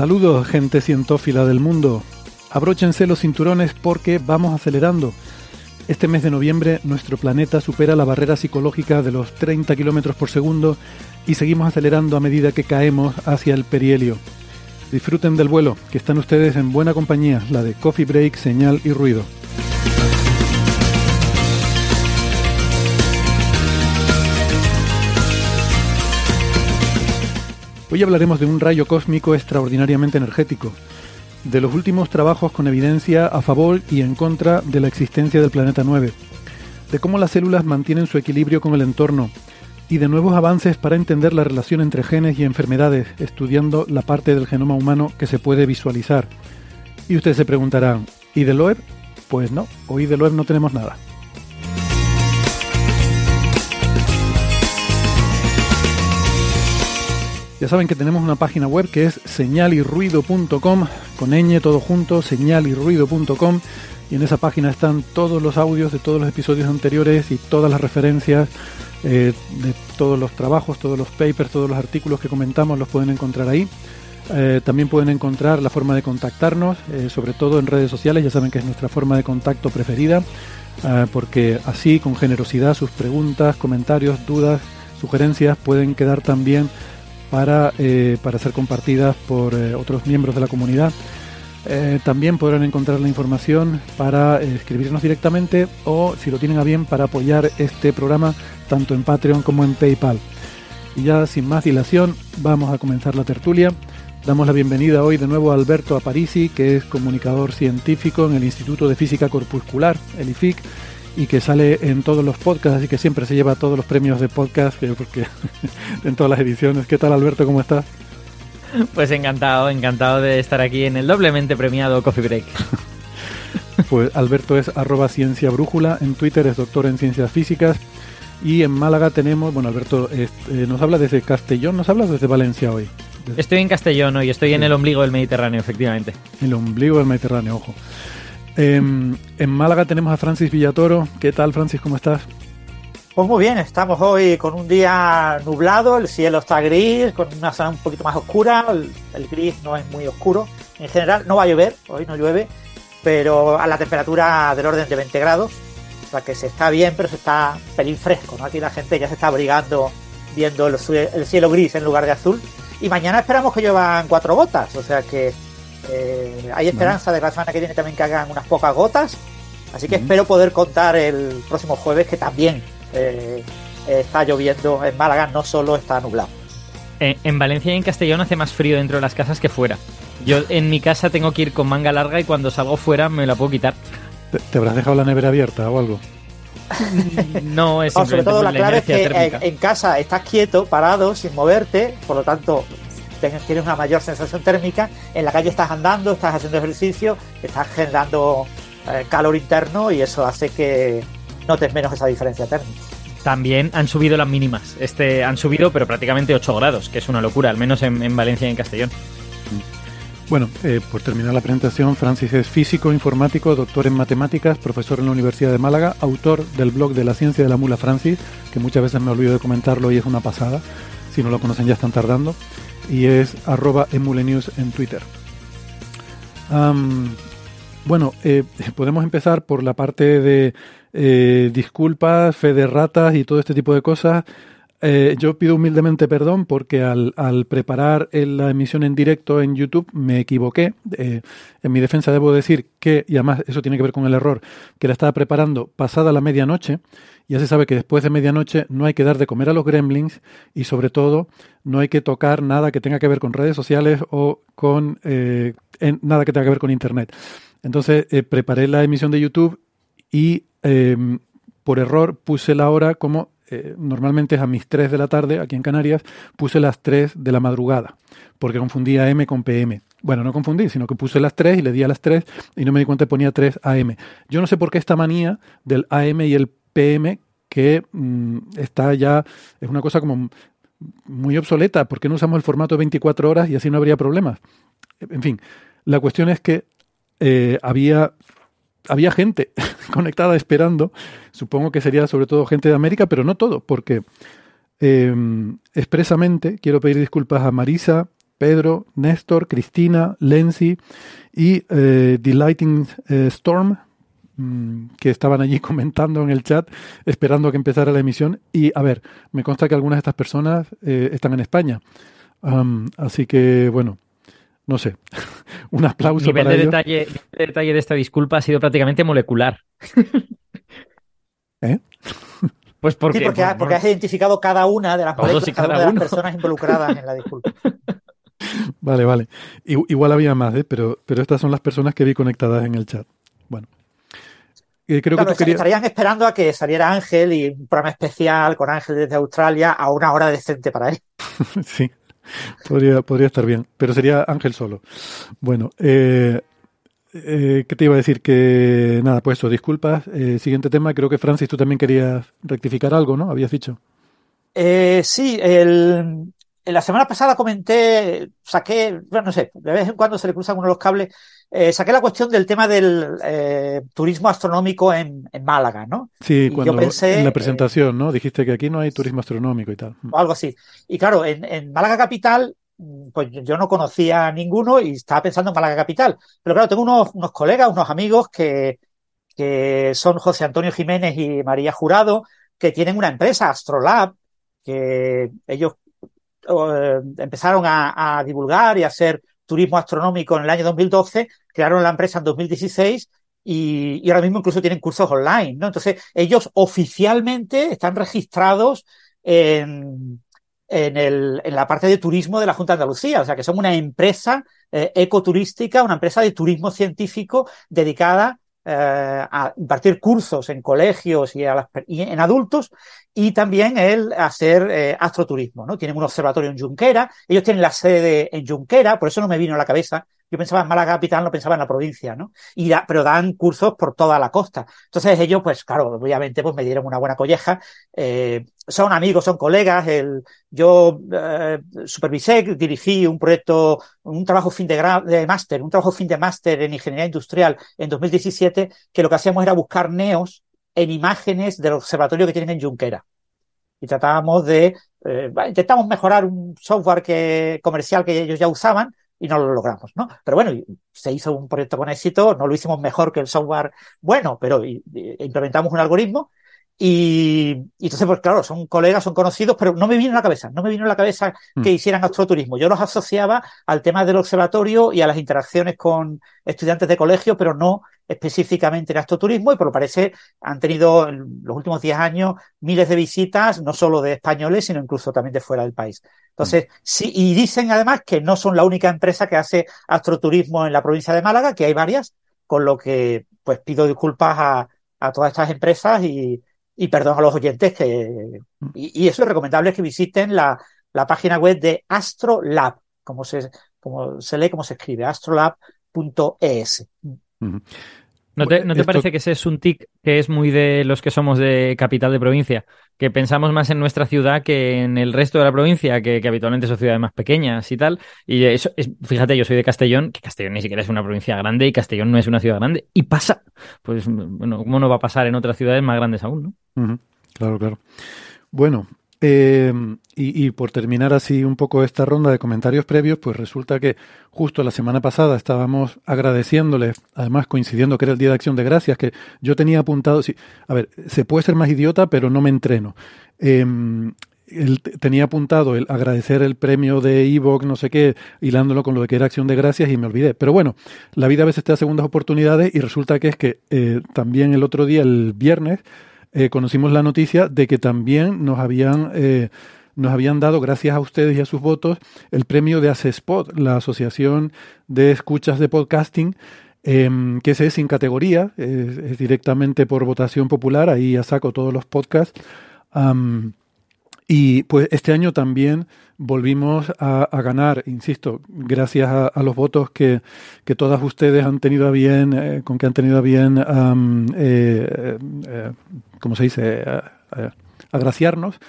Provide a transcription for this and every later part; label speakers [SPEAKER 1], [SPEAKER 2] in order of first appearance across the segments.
[SPEAKER 1] Saludos, gente cientófila del mundo. Abróchense los cinturones porque vamos acelerando. Este mes de noviembre nuestro planeta supera la barrera psicológica de los 30 kilómetros por segundo y seguimos acelerando a medida que caemos hacia el perihelio. Disfruten del vuelo, que están ustedes en buena compañía, la de Coffee Break, Señal y Ruido. Hoy hablaremos de un rayo cósmico extraordinariamente energético, de los últimos trabajos con evidencia a favor y en contra de la existencia del planeta 9, de cómo las células mantienen su equilibrio con el entorno y de nuevos avances para entender la relación entre genes y enfermedades, estudiando la parte del genoma humano que se puede visualizar. Y ustedes se preguntarán, ¿y de Loeb? Pues no, hoy de Loeb no tenemos nada. Ya saben que tenemos una página web que es señalirruido.com, con ñ todo junto, señalirruido.com, y en esa página están todos los audios de todos los episodios anteriores y todas las referencias eh, de todos los trabajos, todos los papers, todos los artículos que comentamos los pueden encontrar ahí. Eh, también pueden encontrar la forma de contactarnos, eh, sobre todo en redes sociales, ya saben que es nuestra forma de contacto preferida, porque así, con generosidad, sus preguntas, comentarios, dudas, sugerencias pueden quedar también para, eh, para ser compartidas por eh, otros miembros de la comunidad. Eh, también podrán encontrar la información para escribirnos directamente o, si lo tienen a bien, para apoyar este programa tanto en Patreon como en PayPal. Y ya sin más dilación, vamos a comenzar la tertulia. Damos la bienvenida hoy de nuevo a Alberto Aparici, que es comunicador científico en el Instituto de Física Corpuscular, el IFIC, y que sale en todos los podcasts y que siempre se lleva todos los premios de podcast, eh, porque en todas las ediciones. ¿Qué tal Alberto? ¿Cómo estás?
[SPEAKER 2] Pues encantado, encantado de estar aquí en el doblemente premiado Coffee Break.
[SPEAKER 1] Pues Alberto es arroba ciencia brújula, en Twitter es doctor en ciencias físicas y en Málaga tenemos, bueno Alberto es- eh, nos habla desde Castellón, nos habla desde Valencia hoy, desde
[SPEAKER 2] Estoy en Castellón hoy, estoy en el ombligo del Mediterráneo, efectivamente.
[SPEAKER 1] el ombligo del Mediterráneo, ojo. Em, en Málaga tenemos a Francis Villatoro, ¿qué tal Francis? ¿Cómo estás?
[SPEAKER 3] Pues muy bien, estamos hoy con un día nublado, el cielo está gris, con una zona un poquito más oscura, el, gris no es muy oscuro. En general no va a llover, hoy no llueve, pero a la temperatura del orden de 20 grados, o sea que se está bien, pero se está pelín fresco, ¿no? Aquí la gente ya se está abrigando viendo el cielo gris en lugar de azul. Y mañana esperamos que lluevan cuatro gotas, o sea que eh, hay esperanza de que la semana que viene también que hagan unas pocas gotas. Así que espero poder contar el próximo jueves que también eh, está lloviendo en Málaga, no solo está nublado.
[SPEAKER 2] Eh, en Valencia y en Castellón hace más frío dentro de las casas que fuera. Yo en mi casa tengo que ir con manga larga y cuando salgo fuera me la puedo quitar.
[SPEAKER 1] ¿Te, te habrás dejado la nevera abierta o algo?
[SPEAKER 2] No es
[SPEAKER 3] No, sobre
[SPEAKER 2] simplemente
[SPEAKER 3] todo la
[SPEAKER 2] la
[SPEAKER 3] clave es que
[SPEAKER 2] térmica.
[SPEAKER 3] en, en casa estás quieto, parado, sin moverte, por lo tanto tienes una mayor sensación térmica. En la calle estás andando, estás haciendo ejercicio, estás generando eh, calor interno y eso hace que notes menos esa diferencia térmica.
[SPEAKER 2] También han subido las mínimas. Este han subido, pero prácticamente 8 grados, que es una locura, al menos en, en Valencia y en Castellón.
[SPEAKER 1] Bueno, eh, por terminar la presentación, Francis es físico, informático, doctor en matemáticas, profesor en la Universidad de Málaga, autor del blog de la ciencia de la mula Francis, que muchas veces me olvido de comentarlo y es una pasada. Si no lo conocen ya están tardando. Y es arroba emulenews en Twitter. bueno, eh, podemos empezar por la parte de eh, disculpas, fe de ratas y todo este tipo de cosas. Eh, yo pido humildemente perdón porque al, preparar la emisión en directo en YouTube me equivoqué. Eh, en mi defensa debo decir que, y además eso tiene que ver con el error, que la estaba preparando pasada la medianoche. Ya se sabe que después de medianoche no hay que dar de comer a los gremlins y sobre todo no hay que tocar nada que tenga que ver con redes sociales o con eh, nada que tenga que ver con Internet. Entonces preparé la emisión de YouTube y por error puse la hora como eh, normalmente es a mis 3 de la tarde, aquí en Canarias, puse las 3 de la madrugada, porque confundía M con PM. Bueno, no confundí, sino que puse las 3 y le di a las 3 y no me di cuenta que ponía 3 AM. Yo no sé por qué esta manía del AM y el PM que mm, está ya, es una cosa como muy obsoleta. ¿Por qué no usamos el formato de 24 horas y así no habría problemas? En fin, la cuestión es que eh, había había gente conectada esperando. Supongo que sería sobre todo gente de América, pero no todo, porque em, expresamente quiero pedir disculpas a Marisa, Pedro, Néstor, Cristina, Lenzi y eh, Delighting eh, Storm, mm, que estaban allí comentando en el chat, esperando a que empezara la emisión. Y a ver, me consta que algunas de estas personas eh, están en España. así que, bueno, no sé, un aplauso
[SPEAKER 2] nivel
[SPEAKER 1] para
[SPEAKER 2] de
[SPEAKER 1] ellos.
[SPEAKER 2] Detalle, el detalle de esta disculpa ha sido prácticamente molecular.
[SPEAKER 1] ¿Eh?
[SPEAKER 2] Pues porque,
[SPEAKER 3] sí, porque,
[SPEAKER 2] bueno,
[SPEAKER 3] porque has identificado cada una de las, moléculas, cada
[SPEAKER 2] cada
[SPEAKER 3] una de las personas involucradas en la disculpa.
[SPEAKER 1] Vale, vale. Igual había más, ¿eh? pero, pero estas son las personas que vi conectadas en el chat. Bueno. Eh, creo
[SPEAKER 3] Claro,
[SPEAKER 1] que tú querías...
[SPEAKER 3] estarían esperando a que saliera Ángel y un programa especial con Ángel desde Australia a una hora decente para él.
[SPEAKER 1] sí, podría, podría estar bien, pero sería Ángel solo. Bueno, eh, eh, ¿qué te iba a decir? Que nada, pues eso, disculpas. Eh, siguiente tema, creo que Francis, tú también querías rectificar algo, ¿no? Habías dicho.
[SPEAKER 3] Eh, sí, el, la semana pasada comenté, saqué, bueno, no sé, de vez en cuando se le cruzan uno de los cables, eh, saqué la cuestión del tema del eh, turismo astronómico en, en Málaga, ¿no?
[SPEAKER 1] Sí,
[SPEAKER 3] Y yo
[SPEAKER 1] cuando
[SPEAKER 3] pensé,
[SPEAKER 1] en la
[SPEAKER 3] eh,
[SPEAKER 1] presentación, ¿no? Dijiste que aquí no hay turismo astronómico y tal.
[SPEAKER 3] o algo así. Y claro, en, en Málaga Capital, pues yo no conocía a ninguno y estaba pensando en Málaga Capital. Pero claro, tengo unos, unos colegas, unos amigos que, que son José Antonio Jiménez y María Jurado, que tienen una empresa, Astrolab, que ellos eh, empezaron a, a divulgar y a hacer turismo astronómico en el año 2012, crearon la empresa en 2016 y, y ahora mismo incluso tienen cursos online, ¿no? Entonces, ellos oficialmente están registrados en, en, el, en la parte de turismo de la Junta de Andalucía, o sea que son una empresa eh, ecoturística, una empresa de turismo científico dedicada eh, a impartir cursos en colegios y, a las y en adultos y también el hacer eh, astroturismo, ¿no? Tienen un observatorio en Junquera, ellos tienen la sede en Junquera, por eso no me vino a la cabeza. Yo pensaba en Málaga capital, no pensaba en la provincia, ¿no? Y da- pero dan cursos por toda la costa. Entonces ellos, pues claro, obviamente, pues me dieron una buena colleja. Eh, son amigos, son colegas. Yo eh, supervisé, dirigí un proyecto, un trabajo fin de, gra- de máster, un trabajo fin de máster en ingeniería industrial en 2017, que lo que hacíamos era buscar neos en imágenes del observatorio que tienen en Junquera. Y tratábamos de, eh, intentamos mejorar un software que, comercial que ellos ya usaban y no lo logramos, ¿no? Pero bueno, se hizo un proyecto con éxito, no lo hicimos mejor que el software bueno, pero implementamos un algoritmo y, y entonces, pues claro, son colegas, son conocidos, pero no me vino en la cabeza, no me vino en la cabeza que
[SPEAKER 1] Mm.
[SPEAKER 3] hicieran astroturismo. Yo los asociaba al tema del observatorio y a las interacciones con estudiantes de colegio, pero no específicamente en astroturismo, y por lo parece han tenido en los últimos 10 años miles de visitas, no solo de españoles, sino incluso también de fuera del país. Entonces, sí, y dicen además que no son la única empresa que hace astroturismo en la provincia de Málaga, que hay varias, con lo que pues pido disculpas a, a todas estas empresas y, y perdón a los oyentes que y, eso es recomendable que visiten la, la página web de Astrolab, como se, como se lee, como se escribe, astrolab.es.
[SPEAKER 2] ¿No te, ¿no te
[SPEAKER 1] Esto-
[SPEAKER 2] parece que ese es un tic que es muy de los que somos de capital de provincia? Que pensamos más en nuestra ciudad que en el resto de la provincia, que, que habitualmente son ciudades más pequeñas y tal. Y eso es, fíjate, yo soy de Castellón, que Castellón ni siquiera es una provincia grande y Castellón no es una ciudad grande. Y pasa. Pues, bueno, ¿cómo no va a pasar en otras ciudades más grandes aún, no?
[SPEAKER 1] Claro, claro. Bueno, eh, y, y por terminar así un poco esta ronda de comentarios previos, pues resulta que justo la semana pasada estábamos agradeciéndoles, además coincidiendo que era el Día de Acción de Gracias, que yo tenía apuntado, sí, a ver, se puede ser más idiota, pero no me entreno. Eh, el- tenía apuntado el agradecer el premio de Evox, no sé qué, hilándolo con lo de que era Acción de Gracias y me olvidé. Pero bueno, la vida a veces te da segundas oportunidades y resulta que es que eh, también el otro día, el viernes, eh, conocimos la noticia de que también nos habían, eh, nos habían dado, gracias a ustedes y a sus votos, el premio de ACESPOT, la Asociación de Escuchas de Podcasting, em, que es sin categoría, es, directamente por votación popular, ahí ya saco todos los podcasts. Y pues este año también volvimos a, a ganar, insisto, gracias a, a los votos que, que todas ustedes han tenido a bien, eh, con que han tenido a bien, am, eh, ¿cómo se dice? Agraciarnos.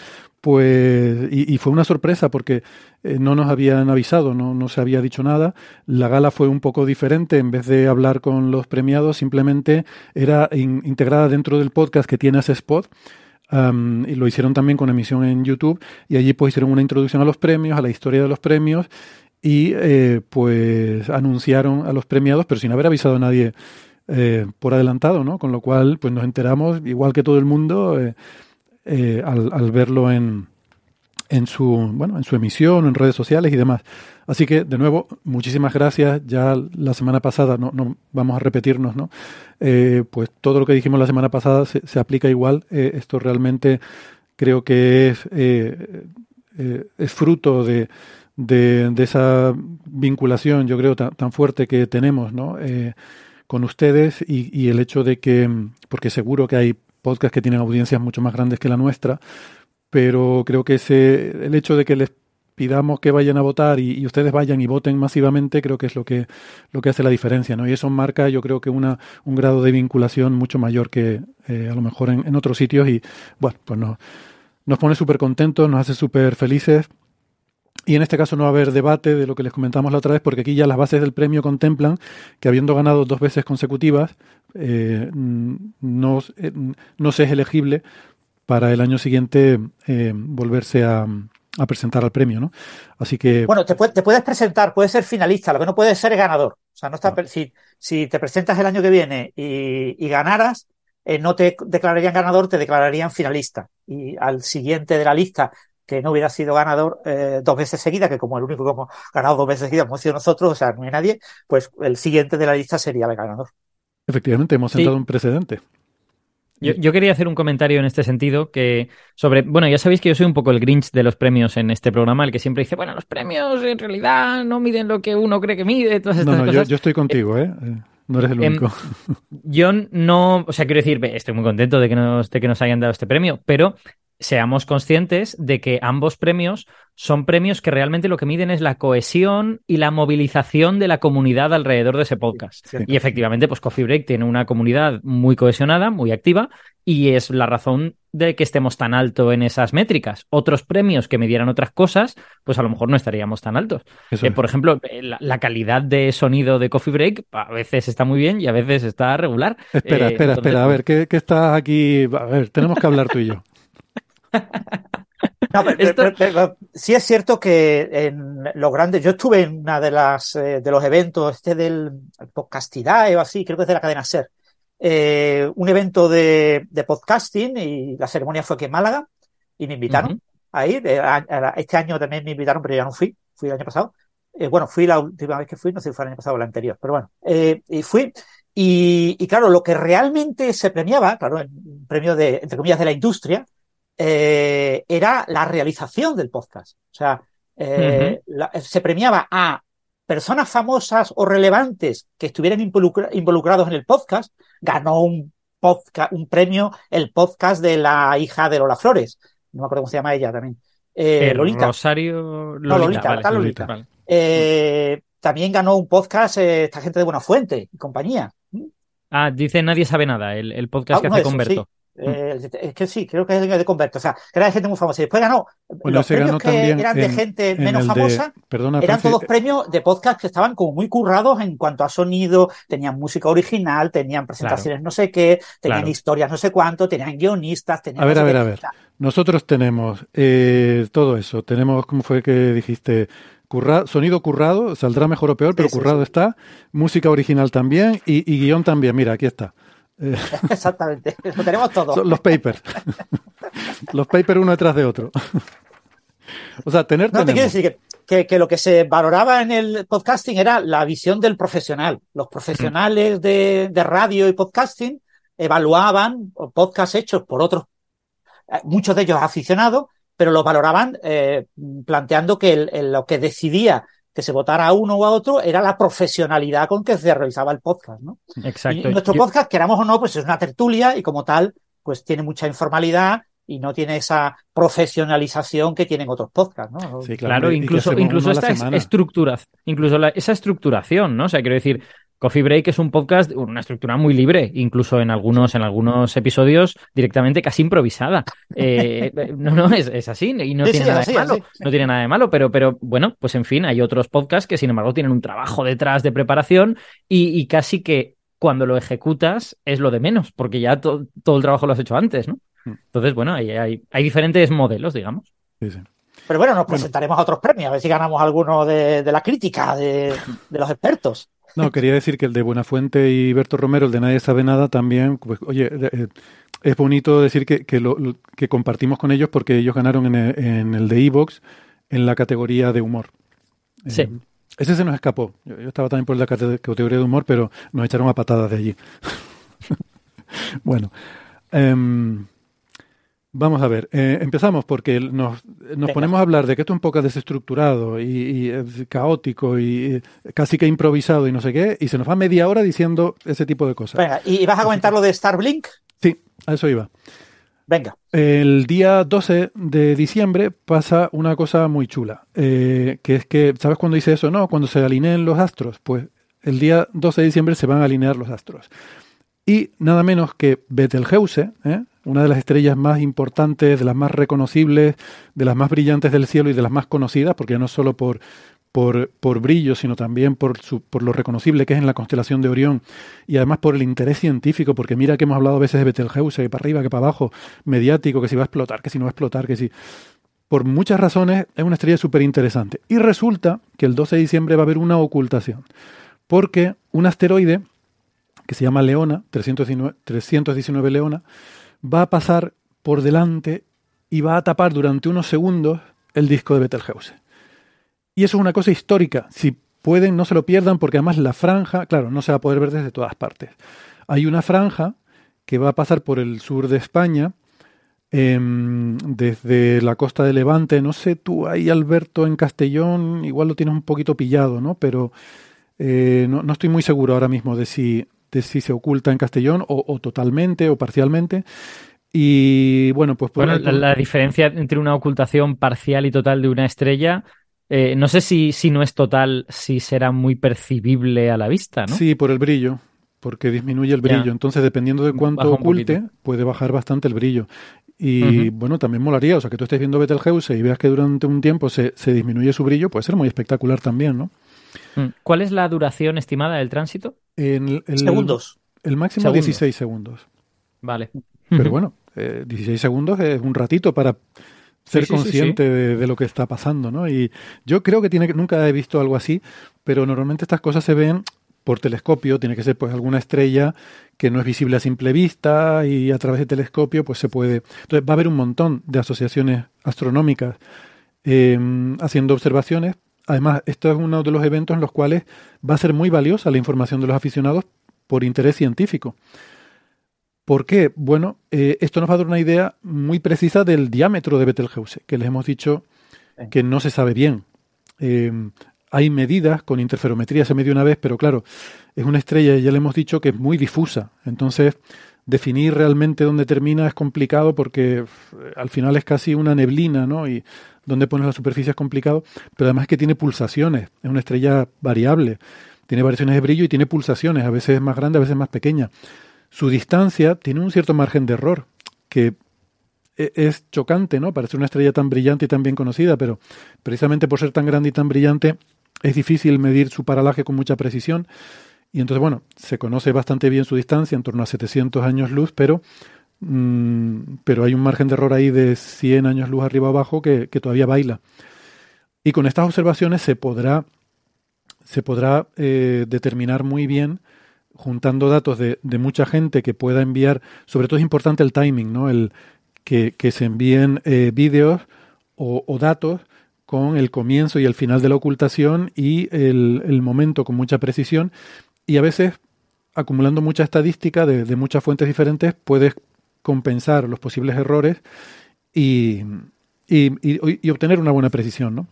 [SPEAKER 1] Pues, y, fue una sorpresa porque no nos habían avisado, no, no se había dicho nada. La gala fue un poco diferente, en vez de hablar con los premiados, simplemente era in- integrada dentro del podcast que tiene ese spot. Um, y lo hicieron también con emisión en YouTube y allí pues hicieron una introducción a los premios, a la historia de los premios y eh, pues anunciaron a los premiados pero sin haber avisado a nadie eh, por adelantado, ¿no? Con lo cual pues nos enteramos igual que todo el mundo eh, eh, al, al verlo en, en su bueno en su emisión en redes sociales y demás. Así que de nuevo muchísimas gracias. Ya la semana pasada no, no vamos a repetirnos no Eh, pues todo lo que dijimos la semana pasada se, aplica igual. Eh, esto realmente creo que es eh, fruto de, de, esa vinculación yo creo tan, tan fuerte que tenemos no con ustedes y, y el hecho de que porque seguro que hay podcasts que tienen audiencias mucho más grandes que la nuestra pero creo que ese, el hecho de que les pidamos que vayan a votar y, ustedes vayan y voten masivamente, creo que es lo que, lo que hace la diferencia, ¿no? Y eso marca, yo creo que una, un grado de vinculación mucho mayor que eh, a lo mejor en, en otros sitios y, bueno, pues nos, nos pone súper contentos, nos hace súper felices. Y en este caso no va a haber debate de lo que les comentamos la otra vez, porque aquí ya las bases del premio contemplan que habiendo ganado dos veces consecutivas, eh, no, eh, no se es elegible para el año siguiente eh, volverse a, a, presentar al premio, ¿no? Así que...
[SPEAKER 3] Bueno, te, puede, te, puedes presentar, puedes ser finalista, lo que no puedes ser ganador. O sea, no está, no. Si, si, te presentas el año que viene y, y ganaras, eh, no te declararían ganador, te declararían finalista. Y al siguiente de la lista que no hubiera sido ganador eh, dos veces seguidas, que como el único que hemos ganado dos veces seguidas hemos sido nosotros, o sea, no hay nadie, pues el siguiente de la lista sería el ganador.
[SPEAKER 1] Efectivamente, hemos sentado sí. un precedente.
[SPEAKER 2] Yo, yo, quería hacer un comentario en este sentido que sobre, bueno, ya sabéis que yo soy un poco el Grinch de los premios en este programa, el que siempre dice, bueno, los premios en realidad no miden lo que uno cree que mide, todas estas
[SPEAKER 1] no, no,
[SPEAKER 2] cosas.
[SPEAKER 1] Yo, yo estoy contigo, ¿eh? No eres el único.
[SPEAKER 2] Eh, yo no, o sea, quiero decir, estoy muy contento de que nos, de que nos hayan dado este premio, pero seamos conscientes de que ambos premios son premios que realmente lo que miden es la cohesión y la movilización de la comunidad alrededor de ese podcast. Sí, sí. Y efectivamente, pues Coffee Break tiene una comunidad muy cohesionada, muy activa, y es la razón de que estemos tan alto en esas métricas. Otros premios que midieran otras cosas, pues a lo mejor no estaríamos tan altos. Eh, por ejemplo, la, la, calidad de sonido de Coffee Break a veces está muy bien y a veces está regular.
[SPEAKER 1] Espera, eh, espera, entonces, espera, a ver, ¿qué, ¿qué estás aquí? A ver, tenemos que hablar tú y yo.
[SPEAKER 3] No, pero, Esto... pero, pero, sí es cierto que en los grandes, yo estuve en una de las eh, de los eventos, este del Podcastidae o así, creo que es de la cadena Ser, eh, un evento de, de, podcasting y la ceremonia fue aquí en Málaga y me invitaron uh -huh. a ir. Este año también me invitaron, pero ya no fui, fui el año pasado. Eh, bueno, fui la última vez que fui, no sé si fue el año pasado o el anterior, pero bueno, eh, y fui. Y, y, claro, lo que realmente se premiaba, claro, el premio de, entre comillas, de la industria, eh, era la realización del podcast. O sea, eh, uh -huh. la, se premiaba a personas famosas o relevantes que estuvieran involucra involucrados en el podcast. Ganó un, podcast, un premio el podcast de la hija de Lola Flores. No me acuerdo cómo se llama ella también.
[SPEAKER 2] Eh, Lolita. Rosario Lolita.
[SPEAKER 3] No, Lolita,
[SPEAKER 2] vale,
[SPEAKER 3] Lolita. Vale. También ganó un podcast esta gente de Buena Fuente y compañía.
[SPEAKER 2] Ah, dice Nadie sabe nada, el, el podcast
[SPEAKER 3] Ah,
[SPEAKER 2] que hace Converto.
[SPEAKER 3] sí. Eh, es que sí, creo que es el de Converto. O sea, que era de gente muy famosa. Y después ganó.
[SPEAKER 1] Bueno,
[SPEAKER 3] los premios que eran de
[SPEAKER 1] en-
[SPEAKER 3] gente
[SPEAKER 1] en
[SPEAKER 3] menos
[SPEAKER 1] de-
[SPEAKER 3] famosa
[SPEAKER 1] perdona,
[SPEAKER 3] eran
[SPEAKER 1] Francis,
[SPEAKER 3] todos premios de podcast que estaban como muy currados en cuanto a sonido, tenían música original, tenían presentaciones no sé qué, tenían
[SPEAKER 2] Claro.
[SPEAKER 3] historias no sé cuánto, tenían guionistas, tenían
[SPEAKER 1] A ver,
[SPEAKER 3] no
[SPEAKER 1] a ver,
[SPEAKER 3] qué.
[SPEAKER 1] a ver. Nosotros tenemos eh, todo eso. Tenemos, ¿cómo fue que dijiste? Curra- sonido currado, saldrá mejor o peor, pero
[SPEAKER 3] Sí, sí,
[SPEAKER 1] currado
[SPEAKER 3] sí.
[SPEAKER 1] está. Música original también y, y guion también. Mira, aquí está. Eh,
[SPEAKER 3] Exactamente, lo tenemos todo.
[SPEAKER 1] los papers. los papers uno detrás de otro. o sea, tener
[SPEAKER 3] No, te quiero decir que, que, que lo que se valoraba en el podcasting era la visión del profesional. Los profesionales de, de radio y podcasting evaluaban podcasts hechos por otros, eh, muchos de ellos aficionados, pero los valoraban eh, planteando que el- el- lo que decidía que se votara a uno o a otro era la profesionalidad con que se realizaba el podcast, ¿no?
[SPEAKER 2] Exacto.
[SPEAKER 3] Y nuestro
[SPEAKER 2] Yo-
[SPEAKER 3] podcast, queramos o no, pues es una tertulia y como tal, pues tiene mucha informalidad y no tiene esa profesionalización que tienen otros podcasts, ¿no?
[SPEAKER 1] Sí,
[SPEAKER 2] Claro, incluso, incluso esta es-
[SPEAKER 1] semana.
[SPEAKER 2] estructura, incluso la- esa estructuración, ¿no? O sea, quiero decir, Coffee Break es un podcast, una estructura muy libre, incluso en algunos, en algunos episodios directamente casi improvisada. Eh, no, no, es, es así, y no
[SPEAKER 3] Sí,
[SPEAKER 2] tiene
[SPEAKER 3] sí,
[SPEAKER 2] nada
[SPEAKER 3] así,
[SPEAKER 2] de malo.
[SPEAKER 3] así.
[SPEAKER 2] No tiene nada de malo, pero, pero bueno, pues en fin, hay otros podcasts que sin embargo tienen un trabajo detrás de preparación y, y casi que cuando lo ejecutas es lo de menos, porque ya to- todo el trabajo lo has hecho antes, ¿no?
[SPEAKER 1] Mm.
[SPEAKER 2] Entonces, bueno, hay, hay, hay diferentes modelos, digamos.
[SPEAKER 1] Sí, sí.
[SPEAKER 3] Pero bueno, nos presentaremos a otros premios, a ver si ganamos alguno de, de la crítica, de, de los expertos.
[SPEAKER 1] No, quería decir que el de Buenafuente y Berto Romero, el de Nadie sabe nada, también, pues, oye, eh, es bonito decir que, que, lo, que compartimos con ellos porque ellos ganaron en el, en el de Evox en la categoría de humor.
[SPEAKER 2] Sí.
[SPEAKER 1] Eh, ese se nos escapó. Yo, yo estaba también por la cate- categoría de humor, pero nos echaron a patadas de allí. bueno, em, vamos a ver. eh, empezamos porque nos, nos ponemos a hablar de que esto es un poco desestructurado y, y, eh, caótico y eh, casi que improvisado y no sé qué, y se nos va media hora diciendo ese tipo de cosas.
[SPEAKER 3] Venga, ¿y, y vas a comentar lo de Starblink?
[SPEAKER 1] Sí, a eso iba.
[SPEAKER 3] Venga.
[SPEAKER 1] El día 12 de diciembre pasa una cosa muy chula, eh, que es que, ¿sabes cuándo dice eso? No, cuando se alineen los astros. Pues el día 12 de diciembre se van a alinear los astros. Y nada menos que Betelgeuse, ¿eh? una de las estrellas más importantes, de las más reconocibles, de las más brillantes del cielo y de las más conocidas, porque no solo por, por, por brillo, sino también por, su, por lo reconocible que es en la constelación de Orión y además por el interés científico, porque mira que hemos hablado a veces de Betelgeuse, que para arriba, que para abajo, mediático, que si va a explotar, que si no va a explotar, que si... Por muchas razones es una estrella súper interesante. Y resulta que el 12 de diciembre va a haber una ocultación, porque un asteroide que se llama Leona, 319, 319 Leona, va a pasar por delante y va a tapar durante unos segundos el disco de Betelgeuse. Y eso es una cosa histórica. Si pueden, no se lo pierdan, porque además la franja, claro, no se va a poder ver desde todas partes. Hay una franja que va a pasar por el sur de España, em, desde la costa de Levante. No sé tú ahí, Alberto, en Castellón, igual lo tienes un poquito pillado, ¿no? Pero eh, no, no estoy muy seguro ahora mismo de si, de si se oculta en Castellón o, o totalmente o parcialmente. Y bueno, pues por
[SPEAKER 2] Bueno, la, la diferencia entre una ocultación parcial y total de una estrella, eh, no sé si, si no es total, si será muy percibible a la vista, ¿no?
[SPEAKER 1] Sí, por el brillo, porque disminuye el
[SPEAKER 2] Ya.
[SPEAKER 1] brillo. Entonces, dependiendo de cuánto oculte,
[SPEAKER 2] poquito.
[SPEAKER 1] puede bajar bastante el brillo. Y bueno, también molaría, o sea, que tú estés viendo Betelgeuse y veas que durante un tiempo se, se disminuye su brillo, puede ser muy espectacular también, ¿no?
[SPEAKER 2] Mm. ¿Cuál es la duración estimada del tránsito?
[SPEAKER 1] En el, el-
[SPEAKER 3] Segundos.
[SPEAKER 1] El máximo
[SPEAKER 2] Segundos.
[SPEAKER 1] 16 segundos.
[SPEAKER 2] Vale.
[SPEAKER 1] Pero bueno, eh, 16 segundos es un ratito para ser
[SPEAKER 2] Sí, sí, sí,
[SPEAKER 1] consciente De, de lo que está pasando, ¿no? Y yo creo que tiene que, nunca he visto algo así, pero normalmente estas cosas se ven por telescopio, tiene que ser pues alguna estrella que no es visible a simple vista y a través de telescopio pues se puede. Entonces va a haber un montón de asociaciones astronómicas eh, haciendo observaciones. Además, esto es uno de los eventos en los cuales va a ser muy valiosa la información de los aficionados por interés científico. ¿Por qué? Bueno, eh, esto nos va a dar una idea muy precisa del diámetro de Betelgeuse, que les hemos dicho que no se sabe bien. Eh, hay medidas con interferometría, se midió una vez, pero claro, es una estrella y ya le hemos dicho que es muy difusa. Entonces, definir realmente dónde termina es complicado porque eh, al final es casi una neblina, ¿no? Y dónde pones la superficie es complicado, pero además es que tiene pulsaciones, es una estrella variable tiene variaciones de brillo y tiene pulsaciones, a veces más grande, a veces más pequeña. Su distancia tiene un cierto margen de error, que e, es chocante, ¿no? Parece una estrella tan brillante y tan bien conocida, pero precisamente por ser tan grande y tan brillante, es difícil medir su paralaje con mucha precisión. Y entonces, bueno, se conoce bastante bien su distancia, en torno a 700 años luz, pero, mm, pero hay un margen de error ahí de 100 años luz arriba abajo que, que todavía baila. Y con estas observaciones se podrá, se podrá eh, determinar muy bien, juntando datos de, de, mucha gente que pueda enviar, sobre todo es importante el timing, ¿no? El, que, que se envíen eh, vídeos o, o datos con el comienzo y el final de la ocultación y el, el, momento con mucha precisión y a veces acumulando mucha estadística de, de, muchas fuentes diferentes puedes compensar los posibles errores y, y, y, obtener una buena precisión, ¿no?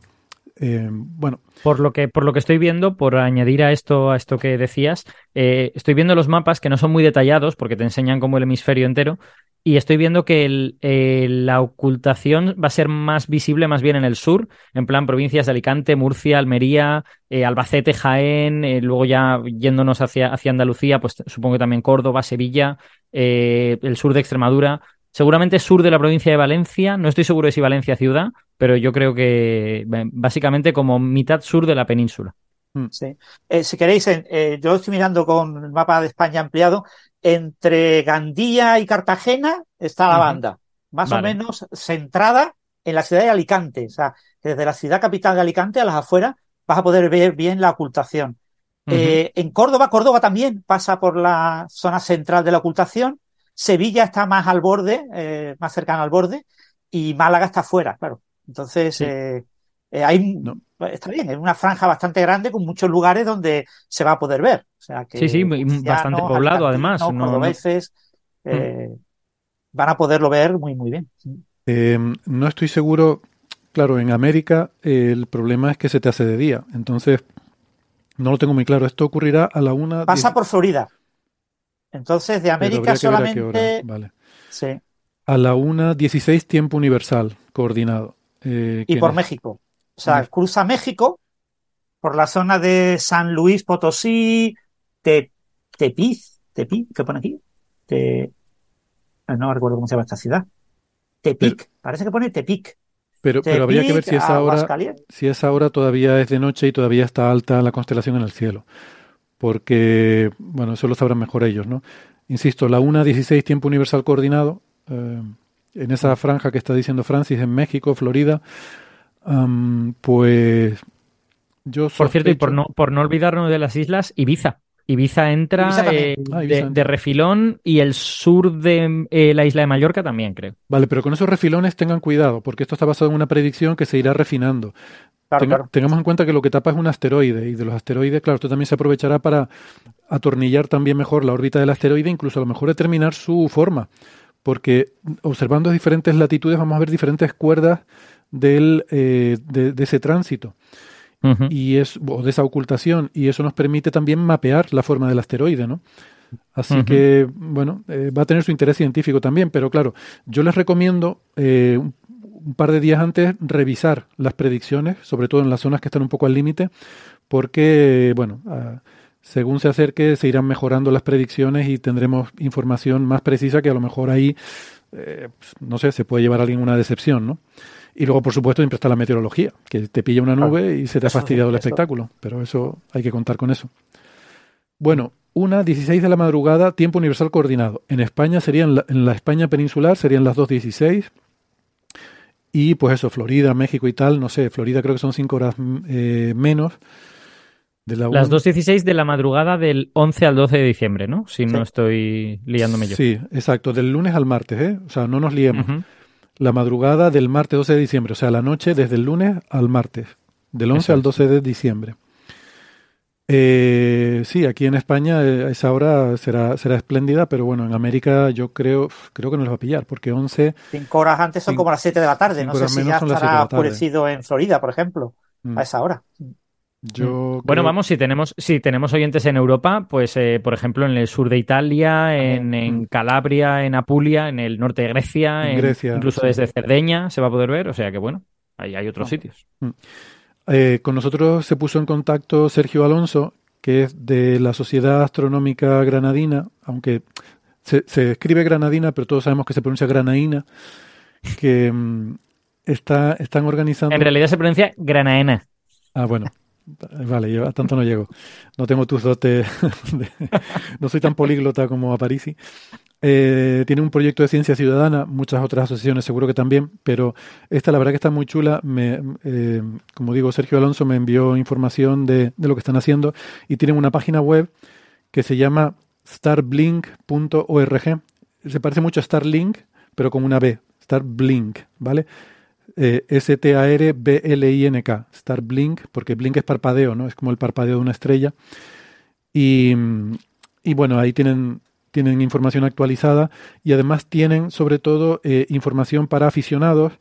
[SPEAKER 1] Eh, bueno.
[SPEAKER 2] Por lo, que, por lo que estoy viendo, por añadir a esto, a esto que decías, eh, estoy viendo los mapas que no son muy detallados porque te enseñan como el hemisferio entero. Y estoy viendo que eh, la ocultación va a ser más visible más bien en el sur, en plan provincias de Alicante, Murcia, Almería, eh, Albacete, Jaén, luego ya yéndonos hacia, hacia Andalucía, pues supongo que también Córdoba, Sevilla, el sur de Extremadura. Seguramente sur de la provincia de Valencia, no estoy seguro de si Valencia ciudad, pero yo creo que básicamente como mitad sur de la península.
[SPEAKER 3] Sí. Eh, si queréis, eh, yo estoy mirando con el mapa de España ampliado. Entre Gandía y Cartagena está la uh -huh. banda, más vale. o menos centrada en la ciudad de Alicante. O sea, desde la ciudad capital de Alicante a las afueras vas a poder ver bien la ocultación. Uh -huh. eh, en Córdoba, Córdoba también pasa por la zona central de la ocultación. Sevilla está más al borde, eh, más cercana al borde, y Málaga está afuera, claro. Entonces, sí. eh, eh, hay, no. está bien, es una franja bastante grande con muchos lugares donde se va a poder ver. O sea que
[SPEAKER 2] sí, sí, bastante poblado además.
[SPEAKER 3] No, no, veces eh, mm. van a poderlo ver muy, muy bien.
[SPEAKER 1] Eh, no estoy seguro, claro, en América el problema es que se te hace de día, entonces no lo tengo muy claro. Esto ocurrirá a la una.
[SPEAKER 3] Pasa por Florida. Entonces, de América solamente.
[SPEAKER 1] Vale.
[SPEAKER 3] Sí.
[SPEAKER 1] A la una 16 tiempo universal, coordinado.
[SPEAKER 3] Eh, y por es? México. O sea, cruza México por la zona de San Luis Potosí, Te, Tepiz, Tepiz, ¿qué pone aquí? Te, no recuerdo cómo se llama esta ciudad. Tepic, pero, parece que pone Tepic.
[SPEAKER 1] Pero,
[SPEAKER 3] Tepic,
[SPEAKER 1] pero habría que ver si esa hora, si esa hora todavía es de noche y todavía está alta la constelación en el cielo. Porque, bueno, eso lo sabrán mejor ellos, ¿no? Insisto, la 1.16 tiempo universal coordinado, eh, en esa franja que está diciendo Francis, en México, Florida, Um, pues yo
[SPEAKER 2] Por cierto, y por no, por no olvidarnos de las islas, Ibiza. Ibiza entra Ibiza eh, ah, Ibiza de, de, refilón y el sur de eh, la isla de Mallorca también, creo.
[SPEAKER 1] Vale, pero con esos refilones tengan cuidado, porque esto está basado en una predicción que se irá refinando.
[SPEAKER 3] Claro,
[SPEAKER 1] Tenga,
[SPEAKER 3] claro.
[SPEAKER 1] Tengamos en cuenta que lo que tapa es un asteroide y de los asteroides, claro, esto también se aprovechará para atornillar también mejor la órbita del asteroide, incluso a lo mejor determinar su forma, porque observando diferentes latitudes vamos a ver diferentes cuerdas del, eh, de, de, ese tránsito uh -huh. y es, o de esa ocultación y eso nos permite también mapear la forma del asteroide, ¿no? Así uh -huh. que, bueno, eh, va a tener su interés científico también, pero claro, yo les recomiendo eh, un, un, par de días antes revisar las predicciones, sobre todo en las zonas que están un poco al límite, porque, bueno, uh, según se acerque se irán mejorando las predicciones y tendremos información más precisa que a lo mejor ahí, eh, no sé, se puede llevar a alguien una decepción, ¿no? Y luego, por supuesto, siempre está la meteorología, que te pilla una nube y se te ha fastidiado el espectáculo. Pero eso hay que contar con eso. Bueno, una 16 de la madrugada, tiempo universal coordinado. En España serían, la, en la España peninsular serían las 2.16. Y pues eso, Florida, México y tal, no sé, Florida creo que son 5 horas eh, menos.
[SPEAKER 2] De la las 2.16 de la madrugada del 11 al 12 de diciembre, ¿no? Si sí. no estoy liándome yo.
[SPEAKER 1] Sí, exacto, del lunes al martes, ¿eh? O sea, no nos liemos. Uh -huh la madrugada del martes 12 de diciembre, o sea, la noche desde el lunes al martes, del 11 Exacto. al 12 de diciembre. Eh, sí, aquí en España eh, esa hora será, será espléndida, pero bueno, en América yo creo, creo que nos va a pillar, porque 11...
[SPEAKER 3] Cinco horas antes son cinco, como las 7 de la tarde, no sé si ya estará oscurecido en Florida, por ejemplo, mm. a esa hora.
[SPEAKER 2] Yo bueno, vamos, si tenemos, si tenemos oyentes en Europa, pues eh, por ejemplo en el sur de Italia, en, en, Calabria, en Apulia, en el norte de Grecia,
[SPEAKER 1] en Grecia
[SPEAKER 2] incluso
[SPEAKER 1] sí.
[SPEAKER 2] desde Cerdeña se va a poder ver, o sea que bueno, ahí hay otros no. sitios.
[SPEAKER 1] Eh, con nosotros se puso en contacto Sergio Alonso, que es de la Sociedad Astronómica Granadina, aunque se, se escribe Granadina, pero todos sabemos que se pronuncia Granaína, que mm, está, están organizando...
[SPEAKER 2] En realidad se pronuncia Granaena.
[SPEAKER 1] Ah, bueno. Vale, yo a tanto no llego. No tengo tus dotes. de- no soy tan políglota como Aparici. Eh, tiene un proyecto de ciencia ciudadana, muchas otras asociaciones seguro que también, pero esta la verdad que está muy chula. Me, eh, como digo, Sergio Alonso me envió información de, de lo que están haciendo y tienen una página web que se llama starblink.org. Se parece mucho a Starlink, pero con una B, Starblink, ¿vale? Eh, S-T-A-R-B-L-I-N-K, Starblink, porque blink es parpadeo, ¿no? Es como el parpadeo de una estrella. Y, y bueno, ahí tienen, tienen información actualizada y además tienen sobre todo eh, información para aficionados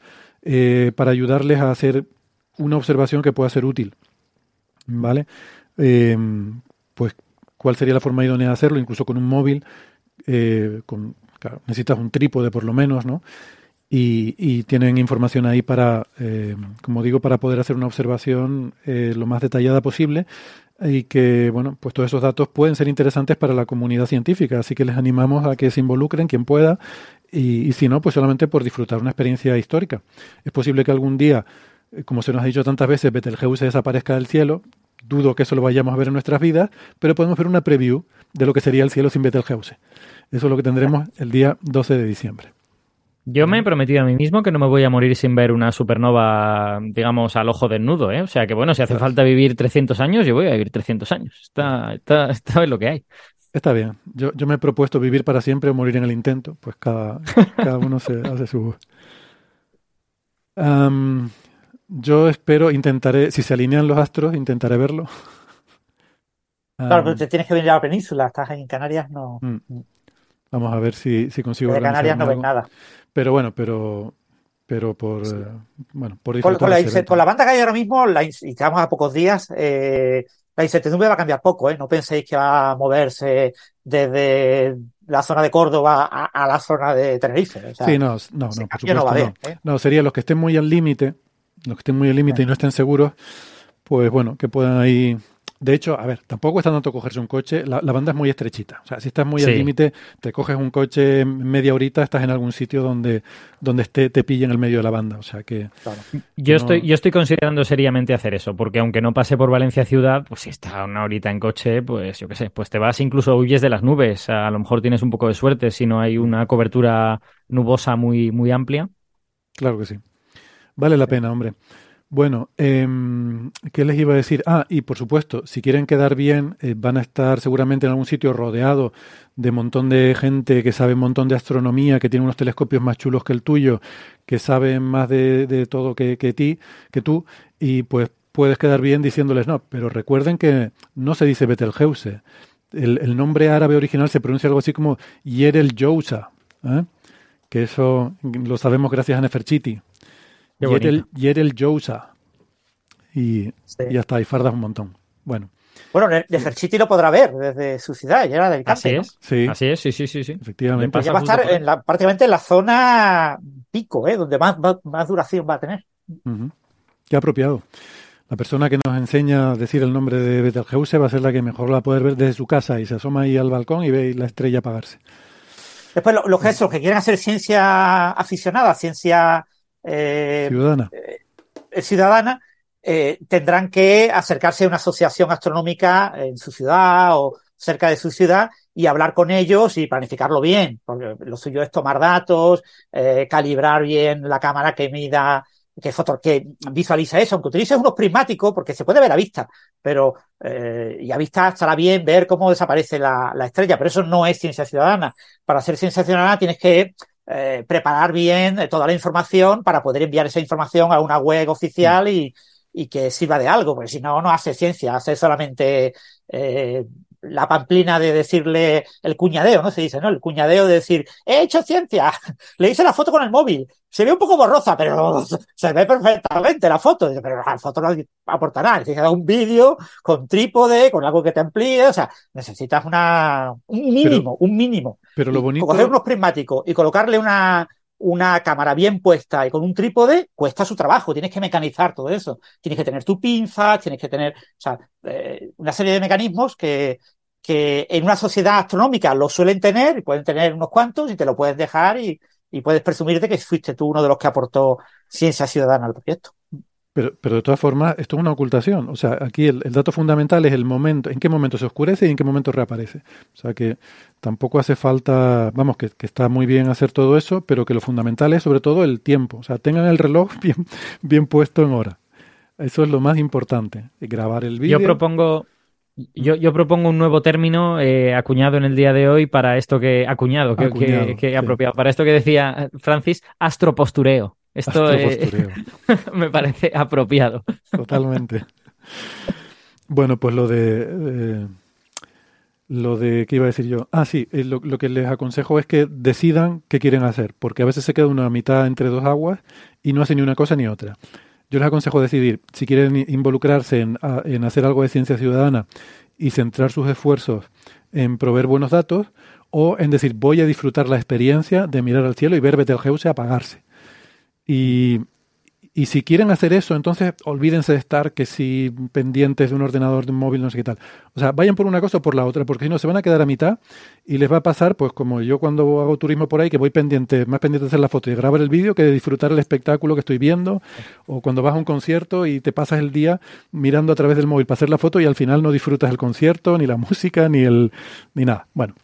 [SPEAKER 1] eh, para ayudarles a hacer una observación que pueda ser útil. ¿Vale? Eh, pues cuál sería la forma idónea de hacerlo, incluso con un móvil, con, necesitas un trípode por lo menos, ¿no? Y, tienen información ahí para, eh, como digo, para poder hacer una observación eh, lo más detallada posible y que, bueno, pues todos esos datos pueden ser interesantes para la comunidad científica, así que les animamos a que se involucren quien pueda y, y si no, pues solamente por disfrutar una experiencia histórica. Es posible que algún día, eh, como se nos ha dicho tantas veces, Betelgeuse desaparezca del cielo, dudo que eso lo vayamos a ver en nuestras vidas, pero podemos ver una preview de lo que sería el cielo sin Betelgeuse. Eso es lo que tendremos el día 12 de diciembre.
[SPEAKER 2] Yo me he prometido a mí mismo que no me voy a morir sin ver una supernova, digamos, al ojo desnudo, ¿eh? O sea que, bueno, si hace falta vivir 300 años, yo voy a vivir 300 años. Está, está, está es lo que hay.
[SPEAKER 1] Está bien. Yo, yo me he propuesto vivir para siempre o morir en el intento. Pues cada, cada uno se hace su. Yo espero, intentaré, si se alinean los astros, intentaré verlo.
[SPEAKER 3] Claro, pero te tienes que venir a la península, estás en Canarias, no.
[SPEAKER 1] Vamos a ver si, si consigo
[SPEAKER 3] De Canarias no
[SPEAKER 1] algo.
[SPEAKER 3] nada.
[SPEAKER 1] Pero bueno, pero, pero por, eh, bueno, por
[SPEAKER 3] Con, con la, con la banda que hay ahora mismo, la y estamos a pocos días, eh, la incertidumbre va a cambiar poco, ¿eh? No penséis que va a moverse desde la zona de Córdoba a, a la zona de Tenerife. O sea,
[SPEAKER 1] Sí, no, no, no, por
[SPEAKER 3] cambio no
[SPEAKER 1] supuesto
[SPEAKER 3] va a
[SPEAKER 1] no.
[SPEAKER 3] haber, ¿eh?
[SPEAKER 1] No, sería los que estén muy al límite, los que estén muy al límite y no estén seguros, pues bueno, que puedan ahí. De hecho, a ver, tampoco cuesta tanto cogerse un coche, la, la banda es muy estrechita. O sea, si estás muy al límite, te coges un coche media horita, estás en algún sitio donde, donde esté, te pille en el medio de la banda. O sea que.
[SPEAKER 3] Claro.
[SPEAKER 2] Yo
[SPEAKER 1] No.
[SPEAKER 2] estoy, yo estoy considerando seriamente hacer eso, porque aunque no pase por Valencia ciudad, pues si está una horita en coche, pues yo qué sé, pues te vas incluso huyes de las nubes. A lo mejor tienes un poco de suerte si no hay una cobertura nubosa muy, muy amplia.
[SPEAKER 1] Claro que sí. Vale la pena, hombre. Bueno, em, ¿qué les iba a decir? Ah, y por supuesto, si quieren quedar bien, eh, van a estar seguramente en algún sitio rodeado de montón de gente que sabe un montón de astronomía, que tiene unos telescopios más chulos que el tuyo, que saben más de, todo que, ti, que tú, y pues puedes quedar bien diciéndoles no, pero recuerden que no se dice Betelgeuse. El, el nombre árabe original se pronuncia algo así como Yerel Jousa, ¿eh? que eso lo sabemos gracias a Neferchiti. Yerel, Jousa. Y,
[SPEAKER 3] Sí.
[SPEAKER 1] y ya está, y fardas un montón. Bueno,
[SPEAKER 3] Bueno, Ne- Nefertiti lo podrá ver desde su ciudad, ya era de
[SPEAKER 2] Así es.
[SPEAKER 1] sí,
[SPEAKER 2] Así es, sí, sí, sí, sí.
[SPEAKER 1] efectivamente.
[SPEAKER 2] Pasa
[SPEAKER 3] Ella va a estar en la, prácticamente en la zona pico, ¿eh? Donde más, más, más duración va a tener.
[SPEAKER 1] Qué apropiado. La persona que nos enseña a decir el nombre de Betelgeuse va a ser la que mejor la poder ver desde su casa y se asoma ahí al balcón y ve la estrella apagarse.
[SPEAKER 3] Después, lo- los que, los que quieren hacer ciencia aficionada, ciencia
[SPEAKER 1] Ciudadana.
[SPEAKER 3] eh, ciudadana, eh, tendrán que acercarse a una asociación astronómica en su ciudad o cerca de su ciudad y hablar con ellos y planificarlo bien, porque lo suyo es tomar datos, eh, calibrar bien la cámara que mida, que, foto, que visualiza eso, aunque utilices unos prismáticos, porque se puede ver a vista, pero eh, y a vista estará bien ver cómo desaparece la, la estrella, pero eso no es ciencia ciudadana. Para hacer ciencia ciudadana tienes que eh, preparar bien eh, toda la información para poder enviar esa información a una web oficial y, y que sirva de algo, porque si no, no hace ciencia, hace solamente eh, la pamplina de decirle el cuñadeo, ¿no? Se dice, ¿no? El cuñadeo de decir, he hecho ciencia, le hice la foto con el móvil, se ve un poco borrosa, pero se ve perfectamente la foto, pero la foto no aporta nada, necesitas un vídeo con trípode, con algo que te amplíe, o sea, necesitas una, un mínimo, un mínimo.
[SPEAKER 1] Pero lo bonito,
[SPEAKER 3] Coger unos prismáticos y colocarle una, una cámara bien puesta y con un trípode cuesta su trabajo. Tienes que mecanizar todo eso. Tienes que tener tu pinza, tienes que tener, o sea, eh, una serie de mecanismos que, que en una sociedad astronómica lo suelen tener y pueden tener unos cuantos y te lo puedes dejar y, y puedes presumir de que fuiste tú uno de los que aportó ciencia ciudadana al proyecto.
[SPEAKER 1] Pero, pero de todas formas, esto es una ocultación. O sea, aquí el, el, dato fundamental es el momento, en qué momento se oscurece y en qué momento reaparece. O sea que tampoco hace falta, vamos, que, que está muy bien hacer todo eso, pero que lo fundamental es sobre todo el tiempo. O sea, tengan el reloj bien, bien puesto en hora. Eso es lo más importante. Grabar el vídeo.
[SPEAKER 2] Yo propongo, yo, yo, propongo un nuevo término eh, acuñado en el día de hoy para esto que acuñado, que, acuñado, que, que sí. apropiado, para esto que decía Francis, astropostureo. Esto eh, me parece apropiado.
[SPEAKER 1] Totalmente. Bueno, pues lo de, eh, lo de qué iba a decir yo. Ah, sí, eh, lo, lo, que les aconsejo es que decidan qué quieren hacer, porque a veces se queda una mitad entre dos aguas y no hace ni una cosa ni otra. Yo les aconsejo decidir si quieren involucrarse en, en hacer algo de ciencia ciudadana y centrar sus esfuerzos en proveer buenos datos o en decir voy a disfrutar la experiencia de mirar al cielo y ver Betelgeuse apagarse. Y, y, si quieren hacer eso, entonces olvídense de estar que si pendientes de un ordenador, de un móvil, no sé qué tal. O sea, vayan por una cosa o por la otra, porque si no se van a quedar a mitad y les va a pasar, pues como yo cuando hago turismo por ahí, que voy pendiente, más pendiente de hacer la foto y de grabar el vídeo que de disfrutar el espectáculo que estoy viendo, o cuando vas a un concierto y te pasas el día mirando a través del móvil para hacer la foto y al final no disfrutas el concierto, ni la música, ni el ni nada. Bueno,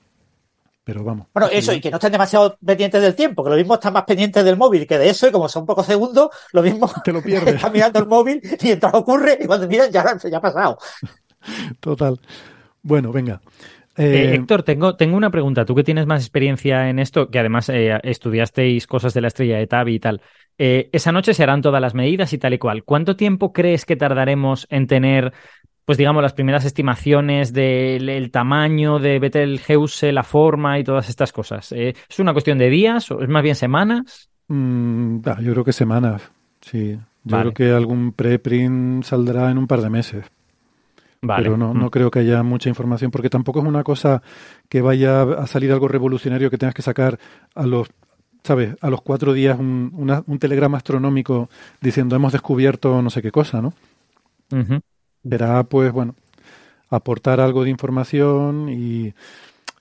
[SPEAKER 1] pero vamos.
[SPEAKER 3] Bueno, eso, y que no estén demasiado pendientes del tiempo, que lo mismo están más pendientes del móvil que de eso, y como son pocos segundos, lo mismo
[SPEAKER 1] te lo pierdes.
[SPEAKER 3] están mirando el móvil mientras ocurre, y cuando miran ya, ya ha pasado.
[SPEAKER 1] Total. Bueno, venga.
[SPEAKER 2] Eh, eh, Héctor, tengo, tengo una pregunta. Tú que tienes más experiencia en esto, que además eh, estudiasteis cosas de la estrella de Tabi y tal. Eh, esa noche se harán todas las medidas y tal y cual. ¿Cuánto tiempo crees que tardaremos en tener pues digamos, las primeras estimaciones del tamaño de Betelgeuse, la forma y todas estas cosas. Eh, ¿Es una cuestión de días o es más bien semanas?
[SPEAKER 1] Mm, yo creo que semanas, sí. Yo vale. creo que algún preprint saldrá en un par de meses. Vale. Pero no, no mm. creo que haya mucha información, porque tampoco es una cosa que vaya a salir algo revolucionario que tengas que sacar a los ¿sabes? A los cuatro días un, una, un telegrama astronómico diciendo hemos descubierto no sé qué cosa, ¿no?
[SPEAKER 2] Uh -huh
[SPEAKER 1] verá, pues bueno, aportar algo de información y,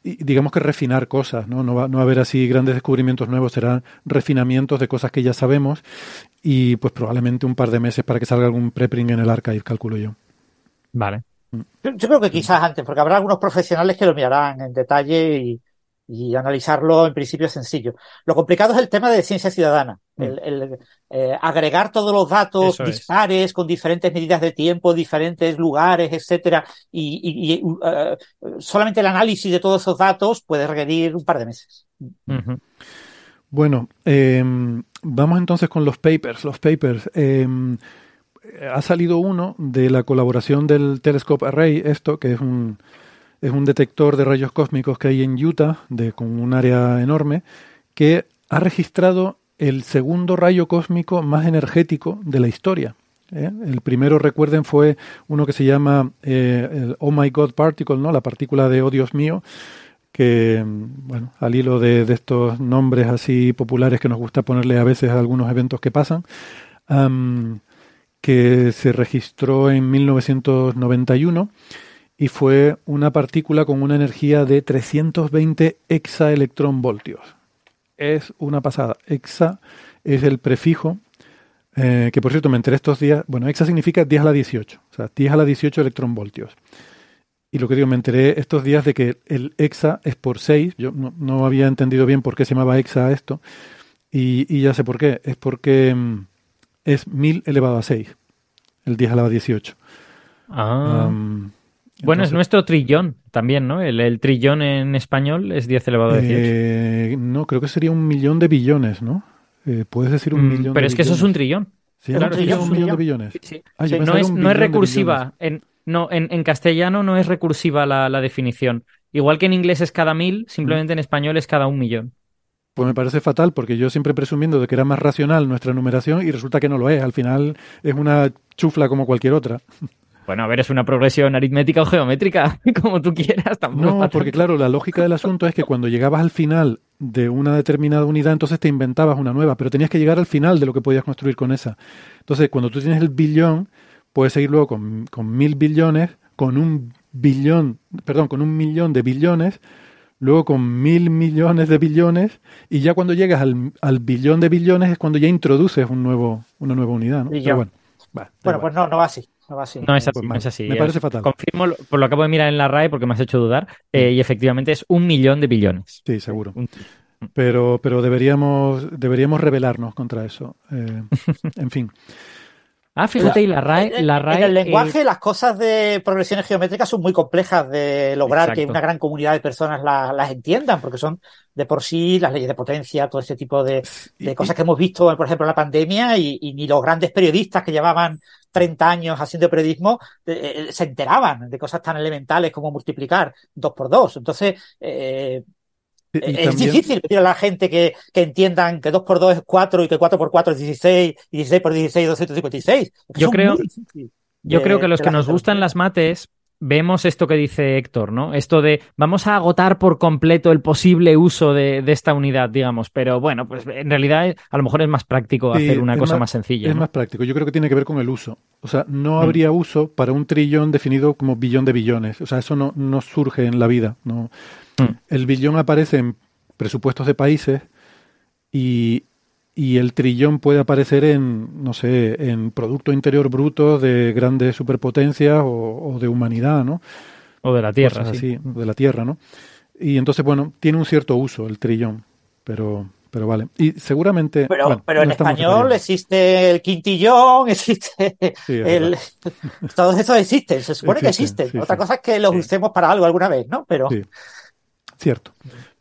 [SPEAKER 1] y, digamos que refinar cosas, ¿no? No va, no va a haber así grandes descubrimientos nuevos, serán refinamientos de cosas que ya sabemos y pues probablemente un par de meses para que salga algún preprint en el archive, calculo yo.
[SPEAKER 2] Vale.
[SPEAKER 3] Yo, yo, creo que quizás antes, porque habrá algunos profesionales que lo mirarán en detalle y, y analizarlo en principio es sencillo. Lo complicado es el tema de ciencia ciudadana, mm. el, el eh, agregar todos los datos Eso dispares es. con diferentes medidas de tiempo, diferentes lugares, etcétera, y, y, y uh, solamente el análisis de todos esos datos puede requerir un par de meses.
[SPEAKER 1] Bueno, eh, vamos entonces con los papers. Los papers. Eh, ha salido uno de la colaboración del Telescope Array, esto que es un es un detector de rayos cósmicos que hay en Utah, de, con un área enorme, que ha registrado el segundo rayo cósmico más energético de la historia. ¿eh? El primero, recuerden, fue uno que se llama eh, el Oh My God Particle, ¿no? la partícula de Oh Dios mío, que, bueno, al hilo de, estos nombres así populares que nos gusta ponerle a veces a algunos eventos que pasan, que se registró en 1991 y fue una partícula con una energía de 320 exaelectronvoltios. Es una pasada. Exa es el prefijo, eh, que por cierto me enteré estos días, bueno, exa significa 10 a la 18, o sea, 10 a la 18 electronvoltios. Y lo que digo, me enteré estos días de que el exa es por 6, yo no, no había entendido bien por qué se llamaba exa esto, y, y ya sé por qué, es porque mm, es 1000 elevado a 6, el 10 a la 18.
[SPEAKER 2] Ah. Um, bueno, Entonces, es nuestro trillón también, ¿no? El, el, trillón en español es 10 elevado a 18.
[SPEAKER 1] Eh, no, creo que sería un millón de billones, ¿no? Eh, puedes decir un
[SPEAKER 2] mm,
[SPEAKER 1] millón
[SPEAKER 2] Pero es que eso es un trillón.
[SPEAKER 1] Sí, claro, un, trillón, un millón de billones.
[SPEAKER 2] Sí, ah, sí. No, es, no es recursiva. En, no, en, en, castellano no es recursiva la, la, definición. Igual que en inglés es cada mil, simplemente mm. en español es cada un millón.
[SPEAKER 1] Pues me parece fatal porque yo siempre presumiendo de que era más racional nuestra numeración y resulta que no lo es. Al final es una chufla como cualquier otra.
[SPEAKER 2] Bueno, a ver, es una progresión aritmética o geométrica, como tú quieras.
[SPEAKER 1] Tampoco no, porque claro, la lógica del asunto es que cuando llegabas al final de una determinada unidad, entonces te inventabas una nueva, pero tenías que llegar al final de lo que podías construir con esa. Entonces, cuando tú tienes el billón, puedes seguir luego con, con mil billones, con un billón, perdón, con un millón de billones, luego con mil millones de billones, y ya cuando llegas al, al billón de billones es cuando ya introduces un nuevo, una nueva unidad. ¿no?
[SPEAKER 3] Y
[SPEAKER 1] Pero
[SPEAKER 3] ya.
[SPEAKER 1] bueno, va,
[SPEAKER 3] Bueno, pues no, no va así. No va así.
[SPEAKER 2] No es así,
[SPEAKER 1] Pues
[SPEAKER 2] no es así.
[SPEAKER 1] Me parece fatal.
[SPEAKER 2] Confirmo, por lo acabo de mirar en la RAE porque me has hecho dudar, eh, y efectivamente es un millón de billones.
[SPEAKER 1] Sí, seguro. Pero, pero deberíamos, deberíamos rebelarnos contra eso. Eh, en fin.
[SPEAKER 2] Ah, fíjate, y la RAE,
[SPEAKER 3] En-
[SPEAKER 2] la
[SPEAKER 3] en
[SPEAKER 2] RAE,
[SPEAKER 3] el
[SPEAKER 2] eh,
[SPEAKER 3] lenguaje, las cosas de progresiones geométricas son muy complejas de lograr que una gran comunidad de personas la- las entiendan, porque son de por sí las leyes de potencia, todo este tipo de,
[SPEAKER 1] Y-
[SPEAKER 3] cosas que hemos visto, por ejemplo, en la pandemia, y, y ni los grandes periodistas que llevaban 30 años haciendo periodismo eh, eh, se enteraban de cosas tan elementales como multiplicar dos por dos. Entonces, eh,
[SPEAKER 1] y- y
[SPEAKER 3] es
[SPEAKER 1] también-
[SPEAKER 3] difícil decir a la gente que, que entiendan que 2 por 2 es 4 y que 4 por 4 es 16 y 16 por 16 es 256. Es que
[SPEAKER 2] Yo creo- Yo
[SPEAKER 3] de-
[SPEAKER 2] creo que los que nos gustan las mates vemos esto que dice Héctor, ¿no? Esto de vamos a agotar por completo el posible uso de, de esta unidad, digamos, pero bueno, pues en realidad a lo mejor es más práctico
[SPEAKER 1] Sí,
[SPEAKER 2] hacer una cosa
[SPEAKER 1] más-
[SPEAKER 2] más sencilla.
[SPEAKER 1] Es
[SPEAKER 2] ¿no?
[SPEAKER 1] más práctico. Yo creo que tiene que ver con el uso. O sea, no
[SPEAKER 2] Mm.
[SPEAKER 1] habría uso para un trillón definido como billón de billones. O sea, eso no, no surge en la vida. No.
[SPEAKER 2] Mm.
[SPEAKER 1] El billón aparece en presupuestos de países y, y el trillón puede aparecer en, no sé, en Producto Interior Bruto de grandes superpotencias o, o de humanidad, ¿no?
[SPEAKER 2] O de la Tierra,
[SPEAKER 1] Cosas
[SPEAKER 2] sí.
[SPEAKER 1] así, de la Tierra, ¿no? Y entonces, bueno, tiene un cierto uso el trillón, pero, pero vale. Y seguramente...
[SPEAKER 3] Pero,
[SPEAKER 1] bueno,
[SPEAKER 3] pero en
[SPEAKER 1] no estamos
[SPEAKER 3] español existe el quintillón, existe
[SPEAKER 1] Sí, es
[SPEAKER 3] el... Todos estos existen, se supone que
[SPEAKER 1] Existen, sí,
[SPEAKER 3] Otra
[SPEAKER 1] sí.
[SPEAKER 3] cosa es que los usemos para algo alguna vez, ¿no? Pero
[SPEAKER 1] Sí, cierto.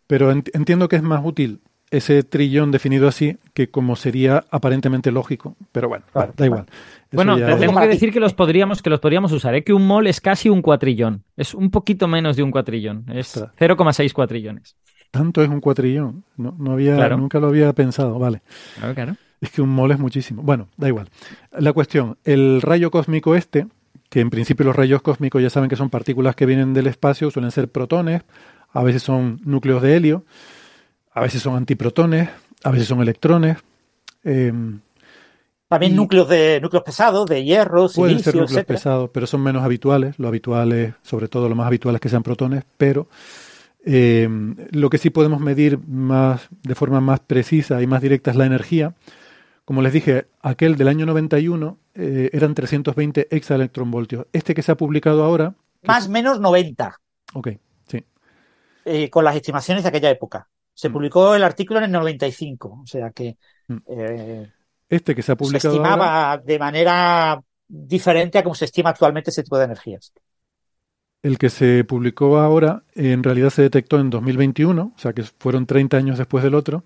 [SPEAKER 1] Pero ent- entiendo que es más útil ese trillón definido así que como sería aparentemente lógico. Pero bueno,
[SPEAKER 3] Claro.
[SPEAKER 1] vale, da igual. Eso
[SPEAKER 2] Bueno,
[SPEAKER 1] ya-
[SPEAKER 2] te tengo que decir que los podríamos, que los podríamos usar, ¿eh? que un mol es casi un cuatrillón. Es un poquito menos de un cuatrillón. Es
[SPEAKER 1] Ostras.
[SPEAKER 2] 0,6 cuatrillones.
[SPEAKER 1] tanto es un cuatrillón. No, no había,
[SPEAKER 2] Claro.
[SPEAKER 1] nunca lo había pensado. Vale.
[SPEAKER 2] Claro, claro.
[SPEAKER 1] Es que un mol es muchísimo. Bueno, da igual. La cuestión, el rayo cósmico este, que en principio los rayos cósmicos ya saben que son partículas que vienen del espacio, suelen ser protones, a veces son núcleos de helio, a veces son antiprotones, a veces son electrones. em,
[SPEAKER 3] también
[SPEAKER 1] Y-
[SPEAKER 3] núcleos de núcleos pesados, de hierro,
[SPEAKER 1] Pueden ser
[SPEAKER 3] silicio,
[SPEAKER 1] núcleos
[SPEAKER 3] etcétera.
[SPEAKER 1] pesados, pero son menos habituales. Lo habitual es, sobre todo, lo más habitual es que sean protones, pero eh, lo que sí podemos medir más, de forma más precisa y más directa es la energía. Como les dije, aquel del año 91 eh, eran 320 exaelectronvoltios. Este que se ha publicado ahora.
[SPEAKER 3] Más
[SPEAKER 1] es-
[SPEAKER 3] o menos 90,
[SPEAKER 1] Ok, sí.
[SPEAKER 3] eh, con las estimaciones de aquella época. Se
[SPEAKER 1] Mm.
[SPEAKER 3] publicó el artículo en el 95, o sea que
[SPEAKER 1] Mm.
[SPEAKER 3] eh,
[SPEAKER 1] Este que se ha
[SPEAKER 3] se
[SPEAKER 1] publicado ahora.
[SPEAKER 3] estimaba de manera diferente a como se estima actualmente ese tipo de energías.
[SPEAKER 1] El que se publicó ahora en realidad se detectó en 2021, o sea que fueron 30 años después del otro.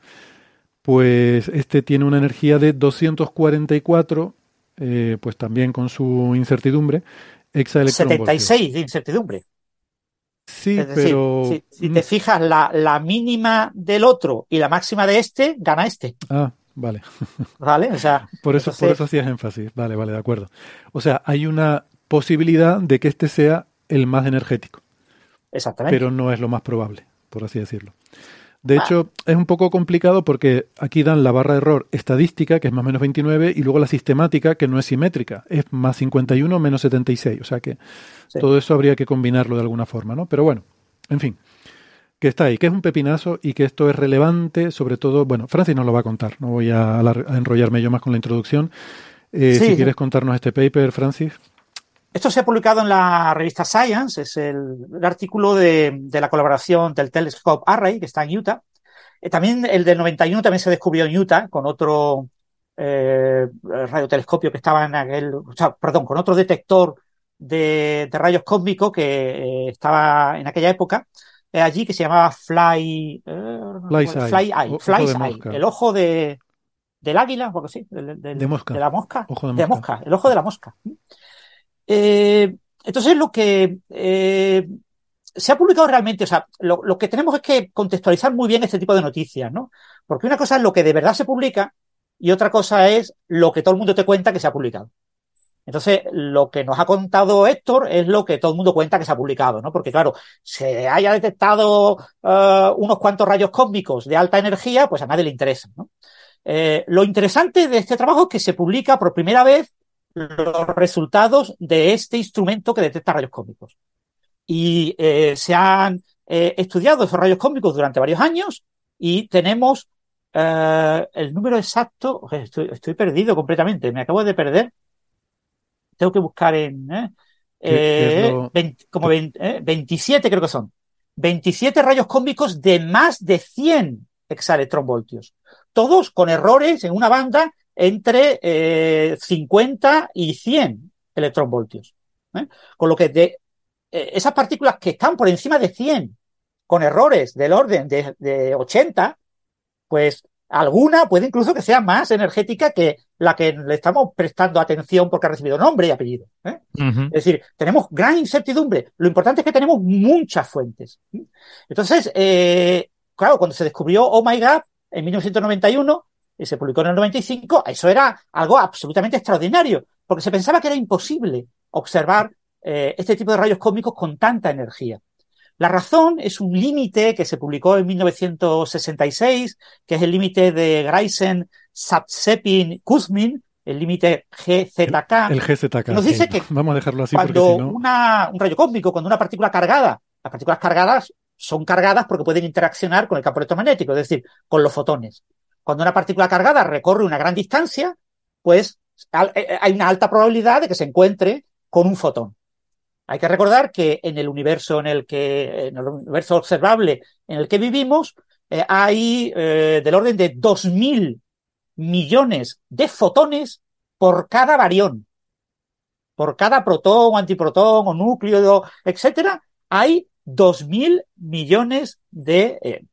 [SPEAKER 1] Pues este tiene una energía de 244, eh, pues también con su incertidumbre, exaelectronvoltios.
[SPEAKER 3] 76 de incertidumbre.
[SPEAKER 1] Sí,
[SPEAKER 3] Es decir,
[SPEAKER 1] pero...
[SPEAKER 3] si, si
[SPEAKER 1] mm,
[SPEAKER 3] te fijas, la, la mínima del otro y la máxima de este, gana este.
[SPEAKER 1] Ah, vale.
[SPEAKER 3] ¿Vale? O sea,
[SPEAKER 1] Por eso, por eso hacías énfasis. Vale, vale, de acuerdo. O sea, hay una posibilidad de que este sea el más energético.
[SPEAKER 3] exactamente.
[SPEAKER 1] pero no es lo más probable, por así decirlo. De hecho, es un poco complicado porque aquí dan la barra de error estadística, que es más o menos 29, y luego la sistemática, que no es simétrica, es más 51 menos 76. O sea que
[SPEAKER 3] Sí.
[SPEAKER 1] todo eso habría que combinarlo de alguna forma, ¿no? Pero bueno, en fin, que está ahí, que es un pepinazo y que esto es relevante, sobre todo, bueno, Francis nos lo va a contar, no voy a, a enrollarme yo más con la introducción. Eh,
[SPEAKER 3] Sí.
[SPEAKER 1] Si quieres contarnos este paper, Francis.
[SPEAKER 3] Esto se ha publicado en la revista Science, es el, el artículo de, de la colaboración del Telescope Array, que está en Utah. Eh, también el del 91 también se descubrió en Utah con otro eh, radiotelescopio que estaba en aquel, o sea, perdón, con otro detector de, de rayos cósmicos que eh, estaba en aquella época eh, allí que se llamaba Fly,
[SPEAKER 1] Fly's Eye,
[SPEAKER 3] Fly Eye, el ojo de, del águila, algo así, del- del-
[SPEAKER 1] De mosca.
[SPEAKER 3] de la mosca,
[SPEAKER 1] Ojo de
[SPEAKER 3] de
[SPEAKER 1] mosca.
[SPEAKER 3] mosca, el ojo de la mosca. Eh, entonces lo que eh, se ha publicado realmente, o sea, lo, que tenemos es que contextualizar muy bien este tipo de noticias, ¿no? Porque una cosa es lo que de verdad se publica y otra cosa es lo que todo el mundo te cuenta que se ha publicado. Entonces, lo que nos ha contado Héctor es lo que todo el mundo cuenta que se ha publicado, ¿no? Porque, claro, se haya detectado uh, unos cuantos rayos cósmicos de alta energía, pues a nadie le interesa, ¿no? Eh, lo interesante de este trabajo es que se publica por primera vez los resultados de este instrumento que detecta rayos cósmicos. Y eh, se han eh, estudiado esos rayos cósmicos durante varios años y tenemos eh, el número exacto. Estoy, estoy, perdido completamente, me acabo de perder. Tengo que buscar en.
[SPEAKER 1] ¿Qué, lo...
[SPEAKER 3] 20, como 20, 27 creo que son. 27 rayos cósmicos de más de 100 hexaelectronvoltios. Todos con errores en una banda entre eh, 50 y 100 electronvoltios. ¿eh? Con lo que de eh, esas partículas que están por encima de 100, con errores del orden de, de 80, pues alguna puede incluso que sea más energética que la que le estamos prestando atención porque ha recibido nombre y apellido. ¿eh? Uh -huh. Es decir, tenemos gran incertidumbre. Lo importante es que tenemos muchas fuentes. Entonces, eh, claro, cuando se descubrió Oh My God en 1991 y se publicó en el 95, eso era algo absolutamente extraordinario, porque se pensaba que era imposible observar eh, este tipo de rayos cósmicos con tanta energía. La razón es un límite que se publicó en 1966, que es el límite de Greisen, Sapsepin, Kuzmin, el límite GZK.
[SPEAKER 1] El, el GZK.
[SPEAKER 3] Nos dice que
[SPEAKER 1] vamos a dejarlo así
[SPEAKER 3] cuando
[SPEAKER 1] porque si no...
[SPEAKER 3] una, un rayo cósmico, cuando una partícula cargada, las partículas cargadas son cargadas porque pueden interaccionar con el campo electromagnético, es decir, con los fotones. Cuando una partícula cargada recorre una gran distancia, pues hay una alta probabilidad de que se encuentre con un fotón. Hay que recordar que en el universo en el que, en el universo observable en el que vivimos, eh, hay eh, del orden de 2.000 millones de fotones por cada barión. Por cada protón o antiprotón o núcleo, etcétera, hay 2.000 millones de, eh,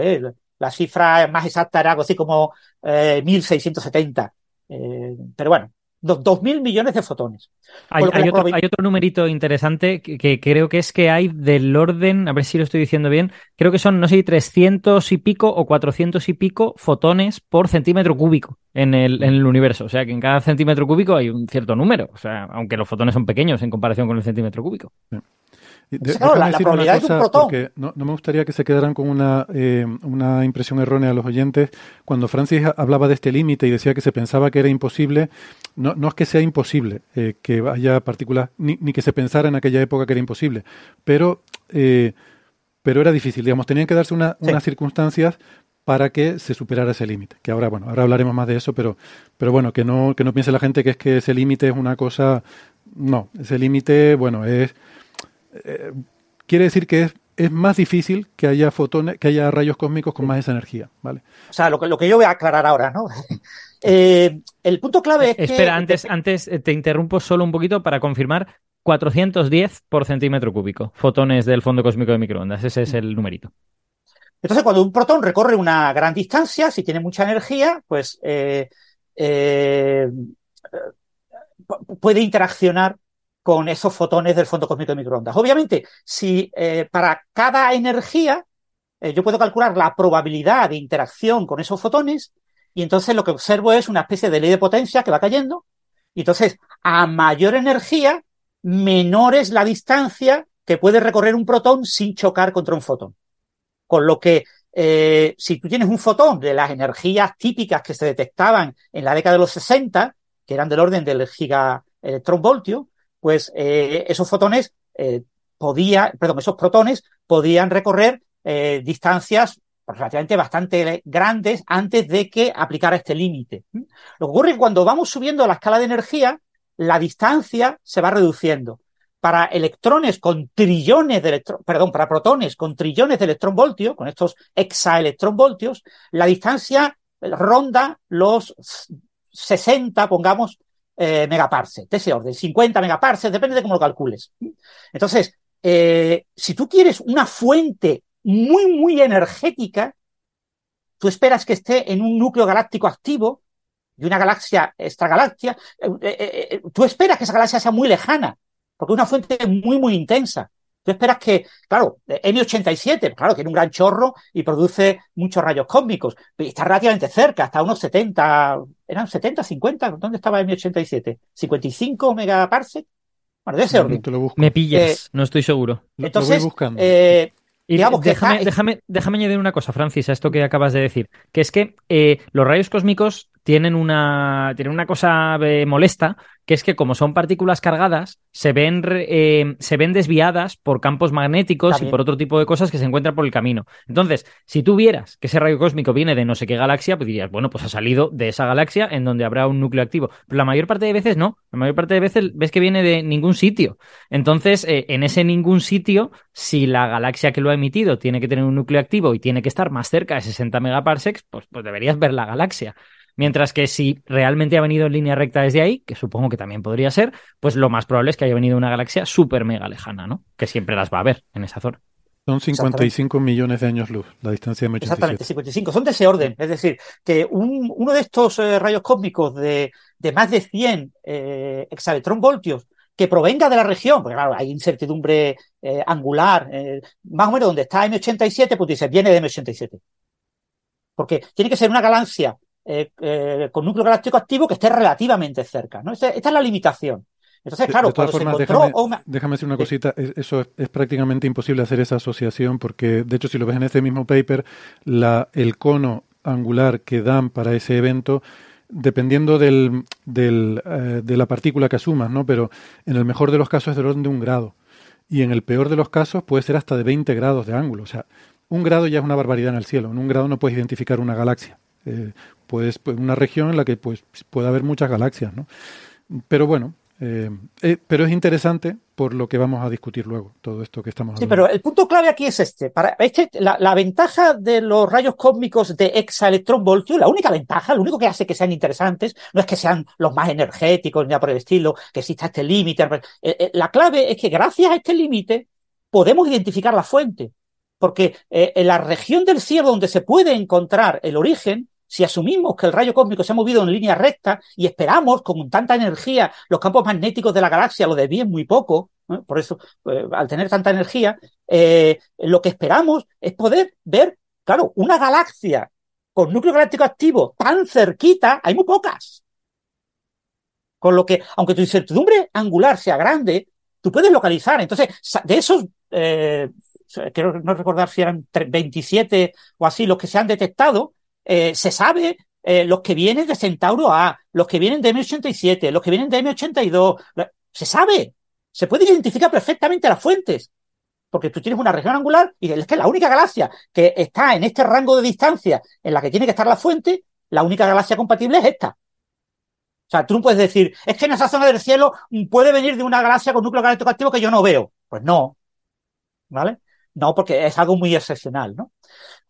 [SPEAKER 3] eh, la cifra más exacta era algo así como eh, 1.670. Eh, pero bueno, dos mil millones de fotones.
[SPEAKER 2] Hay, hay, otro, hay, otro, numerito interesante que, que, creo que es que hay del orden, a ver si lo estoy diciendo bien, creo que son, no sé, 300 y pico o 400 y pico fotones por centímetro cúbico en el, en el universo. O sea, que en cada centímetro cúbico hay un cierto número. O sea, aunque los fotones son pequeños en comparación con el centímetro cúbico.
[SPEAKER 1] De, claro, la, la probabilidad cosa, es un protón. Porque no, no, me gustaría que se quedaran con una, eh, una impresión errónea a los oyentes. Cuando Francis hablaba de este límite y decía que se pensaba que era imposible, no, no es que sea imposible eh, que haya partículas, ni, ni, que se pensara en aquella época que era imposible, pero, eh, pero era difícil. Digamos, tenían que darse una, sí. unas circunstancias para que se superara ese límite. Que ahora, bueno, ahora hablaremos más de eso, pero, pero bueno, que no, que no piense la gente que es que ese límite es una cosa. No, ese límite, bueno, es eh, quiere decir que es, es, más difícil que haya fotones, que haya rayos cósmicos con más esa energía, ¿vale?
[SPEAKER 3] O sea, lo que, lo que yo voy a aclarar ahora, ¿no? eh, el punto clave es
[SPEAKER 2] Espera,
[SPEAKER 3] que...
[SPEAKER 2] antes, antes te interrumpo solo un poquito para confirmar 410 por centímetro cúbico, fotones del fondo cósmico de microondas, ese es el numerito.
[SPEAKER 3] Entonces, cuando un protón recorre una gran distancia, si tiene mucha energía, pues eh, eh, puede interaccionar con esos fotones del fondo cósmico de microondas. Obviamente, si eh, para cada energía eh, yo puedo calcular la probabilidad de interacción con esos fotones, y entonces lo que observo es una especie de ley de potencia que va cayendo, y entonces a mayor energía, menor es la distancia que puede recorrer un protón sin chocar contra un fotón. Con lo que eh, si tú tienes un fotón de las energías típicas que se detectaban en la década de los 60, que eran del orden del gigaelectronvoltio, pues eh, esos fotones eh, podían, perdón, esos protones podían recorrer eh, distancias relativamente bastante grandes antes de que aplicara este límite. Lo que ocurre es que cuando vamos subiendo la escala de energía, la distancia se va reduciendo. Para electrones con trillones de electrones, perdón, para protones con trillones de electronvoltios, con estos hexaelectronvoltios, la distancia ronda los 60, pongamos, eh, megaparsecs, de ese orden, 50 megaparsecs, depende de cómo lo calcules. Entonces, eh, si tú quieres una fuente muy, muy energética, tú esperas que esté en un núcleo galáctico activo de una galaxia extragalaxia, eh, eh, tú esperas que esa galaxia sea muy lejana, porque es una fuente muy, muy intensa. Tú esperas que, claro, M87, claro, tiene un gran chorro y produce muchos rayos cósmicos. Está relativamente cerca, hasta unos 70, ¿eran 70, 50? ¿Dónde estaba M87? ¿55 megaparsec? Bueno, de ese
[SPEAKER 1] No,
[SPEAKER 3] orden.
[SPEAKER 1] lo busco.
[SPEAKER 2] Me pillas,
[SPEAKER 3] Eh,
[SPEAKER 2] no estoy seguro.
[SPEAKER 1] Lo- lo
[SPEAKER 3] Entonces,
[SPEAKER 1] voy buscando.
[SPEAKER 3] eh,
[SPEAKER 2] Y
[SPEAKER 3] digamos que
[SPEAKER 2] déjame,
[SPEAKER 3] ja-
[SPEAKER 2] déjame, déjame añadir una cosa, Francis, a esto que acabas de decir, que es que eh, los rayos cósmicos tienen una, tienen una cosa eh, molesta, que es que como son partículas cargadas, se ven, re- eh, se ven desviadas por campos magnéticos y por otro tipo de cosas que se encuentran por el camino. Entonces, si tú vieras que ese rayo cósmico viene de no sé qué galaxia, pues dirías, bueno, pues ha salido de esa galaxia en donde habrá un núcleo activo. Pero la mayor parte de veces no, la mayor parte de veces ves que viene de ningún sitio. Entonces, eh, en ese ningún sitio, si la galaxia que lo ha emitido tiene que tener un núcleo activo y tiene que estar más cerca de 60 megaparsecs, pues, pues deberías ver la galaxia. Mientras que si realmente ha venido en línea recta desde ahí, que supongo que también podría ser, pues lo más probable es que haya venido una galaxia súper mega lejana, ¿no? Que siempre las va a haber en esa zona.
[SPEAKER 1] Son 55 millones de años luz, la distancia de
[SPEAKER 3] Exactamente,
[SPEAKER 1] M87.
[SPEAKER 3] 55. Son de ese orden. Es decir, que un- uno de estos eh, rayos cósmicos de, de más de 100 eh, exaelectronvoltios que provenga de la región, porque claro, hay incertidumbre eh, angular, eh, más o menos donde está M87, pues dices, viene de M87. Porque tiene que ser una galaxia eh, eh, con núcleo galáctico activo que esté relativamente cerca, ¿no? Esta, esta es la limitación. Entonces, claro,
[SPEAKER 1] de todas formas,
[SPEAKER 3] se encontró
[SPEAKER 1] déjame,
[SPEAKER 3] una-
[SPEAKER 1] déjame decir una cosita. es- eso es, es prácticamente imposible hacer esa asociación porque, de hecho, si lo ves en este mismo paper, la, el cono angular que dan para ese evento, dependiendo del, del, eh, de la partícula que asumas, ¿no? Pero en el mejor de los casos es del orden de un grado. Y en el peor de los casos puede ser hasta de 20 grados de ángulo. O sea, un grado ya es una barbaridad en el cielo. En un grado no puedes identificar una galaxia. Eh, puedes, pues, una región en la que pues, puede haber muchas galaxias, ¿no? Pero bueno, eh, eh, pero es interesante por lo que vamos a discutir luego, todo esto que estamos
[SPEAKER 3] Sí,
[SPEAKER 1] hablando.
[SPEAKER 3] pero el punto clave aquí es este. Para este la, la ventaja de los rayos cósmicos de exaelectronvoltio, la única ventaja, lo único que hace que sean interesantes, no es que sean los más energéticos ni nada por el estilo, que exista este límite. Eh, eh, La clave es que gracias a este límite podemos identificar la fuente. Porque en la región del cielo donde se puede encontrar el origen, si asumimos que el rayo cósmico se ha movido en línea recta y esperamos con tanta energía los campos magnéticos de la galaxia lo desvíen muy poco, por eso eh, al tener tanta energía, eh, lo que esperamos es poder ver, claro, una galaxia con núcleo galáctico activo tan cerquita, hay muy pocas. Con lo que, aunque tu incertidumbre angular sea grande, tú puedes localizar. Entonces, de esos, eh, quiero no recordar si eran tre- 27 o así los que se han detectado, eh, se sabe eh, los que vienen de Centauro A, los que vienen de M87, los que vienen de M82, la- se sabe, se puede identificar perfectamente las fuentes, porque tú tienes una región angular y es que la única galaxia que está en este rango de distancia en la que tiene que estar la fuente, la única galaxia compatible es esta. O sea, tú no puedes decir, es que en esa zona del cielo puede venir de una galaxia con núcleo galáctico activo que yo no veo. Pues no. ¿Vale? No, porque es algo muy excepcional, ¿no?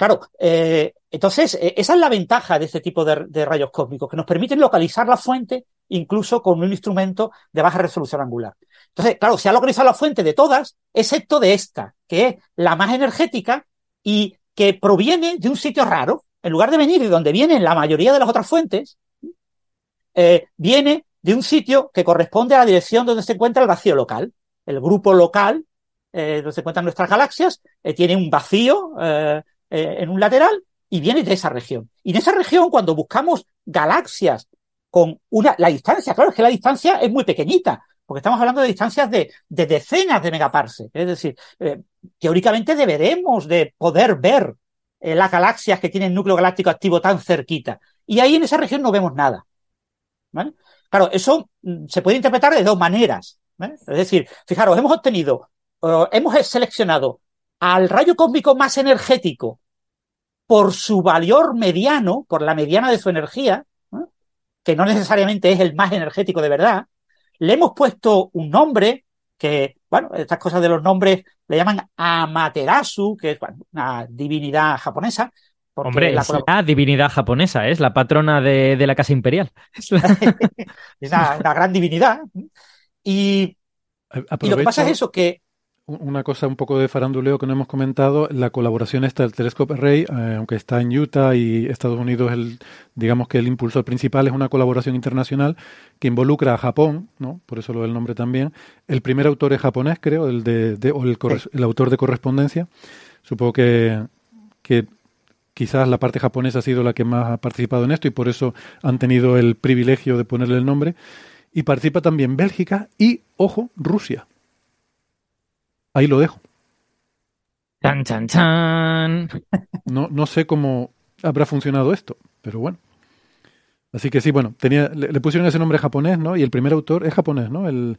[SPEAKER 3] Claro, eh, entonces, eh, esa es la ventaja de este tipo de, rayos cósmicos, que nos permiten localizar la fuente incluso con un instrumento de baja resolución angular. Entonces, claro, se ha localizado la fuente de todas, excepto de esta, que es la más energética y que proviene de un sitio raro. En lugar de venir de donde vienen la mayoría de las otras fuentes, eh, viene de un sitio que corresponde a la dirección donde se encuentra el vacío local. El grupo local, donde se encuentran nuestras galaxias, tiene un vacío eh, en un lateral y viene de esa región. Y en esa región, cuando buscamos galaxias con una, la distancia, claro, es que la distancia es muy pequeñita, porque estamos hablando de distancias de, de decenas de megaparsecs. Es decir, eh, teóricamente deberemos de poder ver eh, las galaxias que tienen núcleo galáctico activo tan cerquita. Y ahí en esa región no vemos nada. ¿vale? Claro, eso mm, se puede interpretar de dos maneras. Es decir, fijaros, hemos obtenido, hemos seleccionado al rayo cósmico más energético por su valor mediano, por la mediana de su energía, ¿no? que no necesariamente es el más energético de verdad, le hemos puesto un nombre que, bueno, estas cosas de los nombres le llaman Amaterasu, que es bueno, una divinidad japonesa.
[SPEAKER 2] Hombre,
[SPEAKER 3] la
[SPEAKER 2] es la divinidad japonesa, es la patrona de, de la Casa Imperial. Es la-
[SPEAKER 3] es una, una gran divinidad. Y, y lo que pasa es eso, que
[SPEAKER 1] una cosa un poco de faranduleo que no hemos comentado, la colaboración esta del Telescope Array, eh, aunque está en Utah y Estados Unidos, el, digamos que el impulsor principal es una colaboración internacional que involucra a Japón, ¿no? por eso lo del nombre también. El primer autor es japonés, creo, el, de, o el, el, autor de correspondencia. Supongo que, que quizás la parte japonesa ha sido la que más ha participado en esto y por eso han tenido el privilegio de ponerle el nombre. Y participa también Bélgica y, ojo, Rusia. Ahí lo dejo.
[SPEAKER 2] Chan, chan, chan.
[SPEAKER 1] No, no sé cómo habrá funcionado esto, pero bueno. Así que sí, bueno, tenía, le, pusieron ese nombre japonés, ¿no? Y el primer autor es japonés, ¿no? El,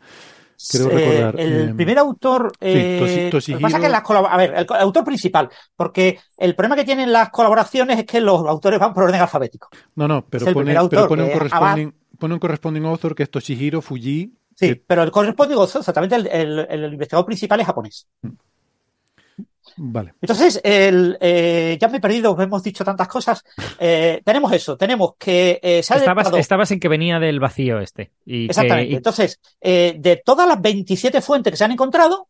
[SPEAKER 3] creo recordar. El eh, primer autor. Eh, pasa que las a ver, el, autor principal, porque el problema que tienen las colaboraciones es que los autores van por orden alfabético.
[SPEAKER 1] No, no, pero, pone, pero pone, un corresponding, pone un corresponding author que es Toshihiro Fuji
[SPEAKER 3] Sí, pero el corresponde exactamente el, investigador principal es japonés.
[SPEAKER 1] Vale.
[SPEAKER 3] Entonces, el, eh, ya me he perdido, hemos dicho tantas cosas. Eh, tenemos eso, tenemos que eh,
[SPEAKER 2] estabas, en que venía del vacío este.
[SPEAKER 3] Exactamente. Entonces, de todas las 27 fuentes que se han encontrado,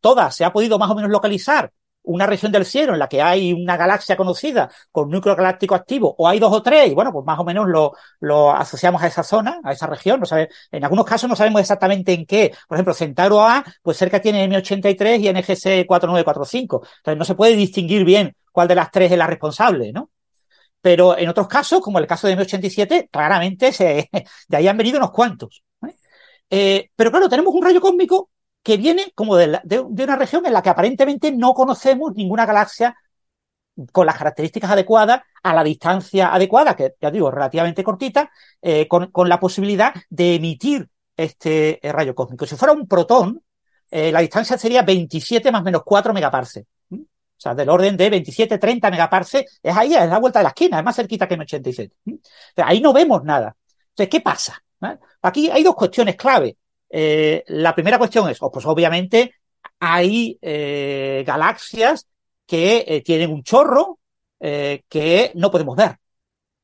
[SPEAKER 3] todas se ha podido más o menos localizar una región del cielo en la que hay una galaxia conocida con núcleo galáctico activo, o hay dos o tres, y bueno, pues más o menos lo, lo asociamos a esa zona, a esa región. No sabe, en algunos casos no sabemos exactamente en qué. Por ejemplo, Centauro A, pues cerca tiene M83 y NGC 4945. Entonces no se puede distinguir bien cuál de las tres es la responsable, ¿no? Pero en otros casos, como el caso de M87, claramente se, de ahí han venido unos cuantos. Eh, pero claro, tenemos un rayo cósmico que viene como de, una región en la que aparentemente no conocemos ninguna galaxia con las características adecuadas a la distancia adecuada, que ya digo, relativamente cortita, eh, con, la posibilidad de emitir este eh, rayo cósmico. Si fuera un protón, eh, la distancia sería 27 más menos 4 megaparse. O sea, del orden de 27, 30 megaparse, es ahí, es la vuelta de la esquina, es más cerquita que M87. ahí no vemos nada. Entonces, ¿qué pasa? Aquí hay dos cuestiones clave. Eh, la primera cuestión es, pues obviamente hay eh, galaxias que eh, tienen un chorro que no podemos ver,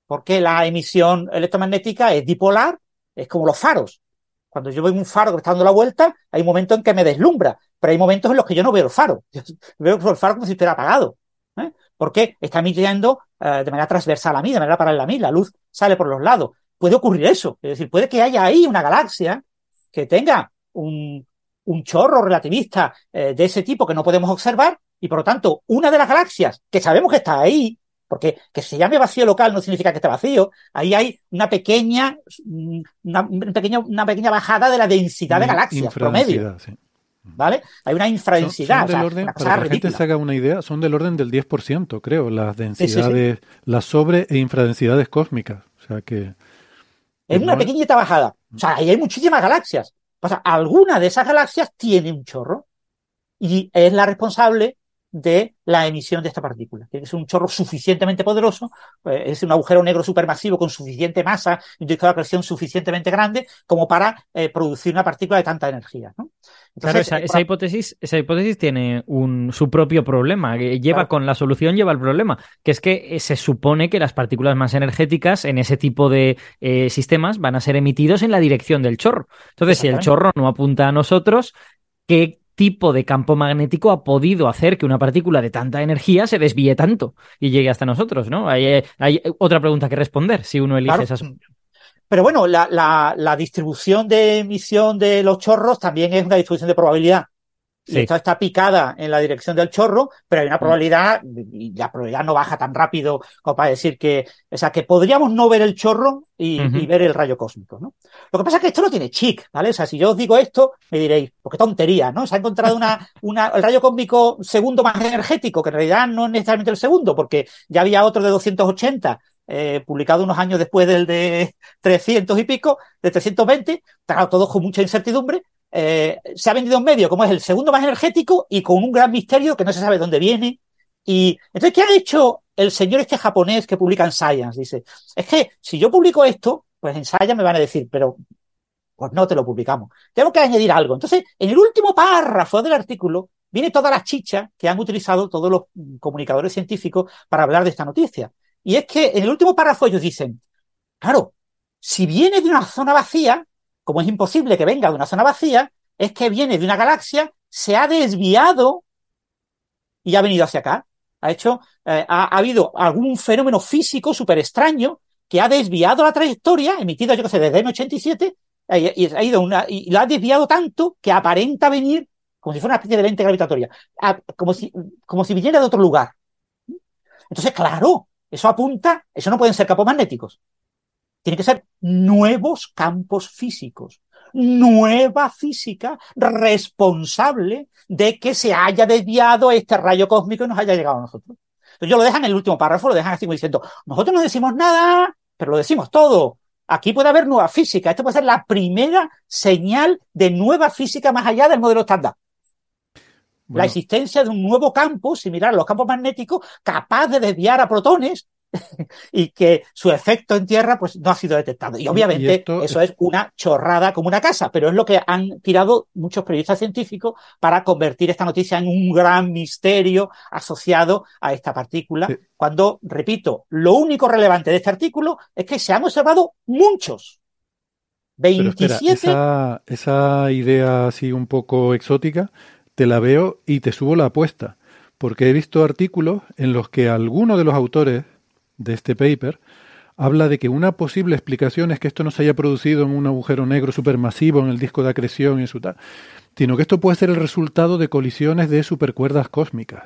[SPEAKER 3] porque la emisión electromagnética es dipolar, es como los faros. Cuando yo veo un faro que está dando la vuelta, hay momentos en que me deslumbra, pero hay momentos en los que yo no veo el faro. veo el faro como si estuviera apagado. Porque está emitiendo de manera transversal a mí, de manera paralela a mí, la luz sale por los lados. Puede ocurrir eso. Es decir, puede que haya ahí una galaxia que tenga un, chorro relativista eh, de ese tipo que no podemos observar y por lo tanto una de las galaxias que sabemos que está ahí, porque que se llame vacío local no significa que esté vacío, ahí hay una pequeña, una, pequeña, una pequeña bajada de la densidad de galaxias promedio. ¿Vale? Hay una infradensidad.
[SPEAKER 1] Son, orden, para que la gente se haga una idea, son del orden del 10%, creo, las densidades, las sobre e infradensidades cósmicas. O sea que.
[SPEAKER 3] Es una pequeñita bajada. O sea, ahí hay muchísimas galaxias. O sea, alguna de esas galaxias tiene un chorro y es la responsable de la emisión de esta partícula. Tiene que ser un chorro suficientemente poderoso, pues, es un agujero negro supermasivo con suficiente masa y una presión suficientemente grande como para eh, producir una partícula de tanta energía. ¿no?
[SPEAKER 2] claro, esa, eh, hipótesis, esa hipótesis tiene un, su propio problema. Lleva con la solución, lleva el problema, que es que eh, se supone que las partículas más energéticas en ese tipo de sistemas van a ser emitidos en la dirección del chorro. Entonces, si el chorro no apunta a nosotros, ¿qué tipo de campo magnético ha podido hacer que una partícula de tanta energía se desvíe tanto y llegue hasta nosotros, ¿no? Hay, hay otra pregunta que responder si uno elige esas.
[SPEAKER 3] Pero bueno, la, la, la, distribución de emisión de los chorros también es una distribución de probabilidad. Y esto está picada en la dirección del chorro, pero hay una mm. probabilidad, y la probabilidad no baja tan rápido como para decir que, o sea, que podríamos no ver el chorro y, ver el rayo cósmico, ¿no? Lo que pasa es que esto no tiene chic, ¿vale? O sea, si yo os digo esto, me diréis, pues qué tontería, ¿no? Se ha encontrado una, una, el rayo cósmico segundo más energético, que en realidad no es necesariamente el segundo, porque ya había otro de 280, eh, publicado unos años después del de 300 y pico, de 320, claro, todos con mucha incertidumbre, eh, se ha vendido en medio como es el segundo más energético y con un gran misterio que no se sabe dónde viene. Y entonces, ¿qué ha hecho el señor este japonés que publica en Science? Dice, es que si yo publico esto, pues en Science me van a decir, pero pues no te lo publicamos. Tengo que añadir algo. Entonces, en el último párrafo del artículo viene toda la chicha que han utilizado todos los comunicadores científicos para hablar de esta noticia. Y es que en el último párrafo ellos dicen, claro, si viene de una zona vacía, como es imposible que venga de una zona vacía, es que viene de una galaxia se ha desviado y ha venido hacia acá. Ha hecho, eh, ha, ha, habido algún fenómeno físico súper extraño que ha desviado la trayectoria, emitida, yo que sé, desde el 87, eh, y, ha ido una, y la ha desviado tanto que aparenta venir como si fuera una especie de lente gravitatoria, como, si, como si viniera de otro lugar. Entonces, claro, eso apunta, eso no pueden ser campos magnéticos. Tienen que ser nuevos campos físicos, nueva física responsable de que se haya desviado este rayo cósmico y nos haya llegado a nosotros. Entonces, yo lo dejan en el último párrafo, lo dejan así como diciendo, nosotros no decimos nada, pero lo decimos todo. Aquí puede haber nueva física. Esto puede ser la primera señal de nueva física más allá del modelo estándar. Bueno. La existencia de un nuevo campo, similar a los campos magnéticos, capaz de desviar a protones y que su efecto en Tierra pues no ha sido detectado. Y obviamente y esto... eso es una chorrada como una casa, pero es lo que han tirado muchos periodistas científicos para convertir esta noticia en un gran misterio asociado a esta partícula, sí. cuando, repito, lo único relevante de este artículo es que se han observado muchos. 27.
[SPEAKER 1] Espera, esa, esa idea así un poco exótica, te la veo y te subo la apuesta, porque he visto artículos en los que alguno de los autores de este paper habla de que una posible explicación es que esto no se haya producido en un agujero negro supermasivo en el disco de acreción y su tal, sino que esto puede ser el resultado de colisiones de supercuerdas cósmicas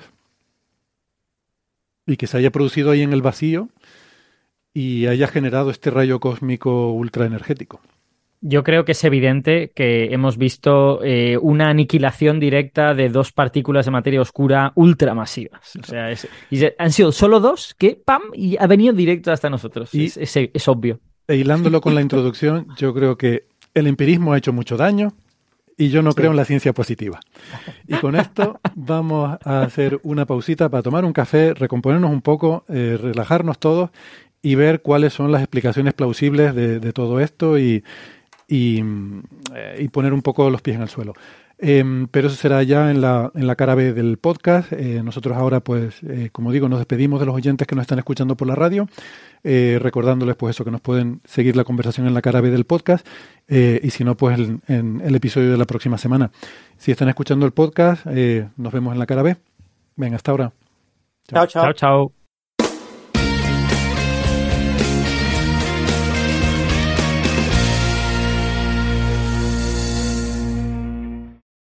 [SPEAKER 1] y que se haya producido ahí en el vacío y haya generado este rayo cósmico ultraenergético.
[SPEAKER 2] Yo creo que es evidente que hemos visto eh, una aniquilación directa de dos partículas de materia oscura ultramasivas. O sea, es, y han sido solo dos que, ¡pam!, y ha venido directo hasta nosotros. Y, es, es, es, obvio.
[SPEAKER 1] E hilándolo con la introducción, yo creo que el empirismo ha hecho mucho daño y yo no sí. creo en la ciencia positiva. Y con esto vamos a hacer una pausita para tomar un café, recomponernos un poco, eh, relajarnos todos y ver cuáles son las explicaciones plausibles de, de todo esto y y, eh, y, poner un poco los pies en el suelo. Eh, pero eso será ya en la, en la cara B del podcast. Eh, nosotros ahora, pues, eh, como digo, nos despedimos de los oyentes que nos están escuchando por la radio, eh, recordándoles, pues, eso, que nos pueden seguir la conversación en la cara B del podcast y si no, pues, en, en, el episodio de la próxima semana. Si están escuchando el podcast, nos vemos en la cara B. Venga, hasta ahora.
[SPEAKER 3] chao. chao. chao, chao.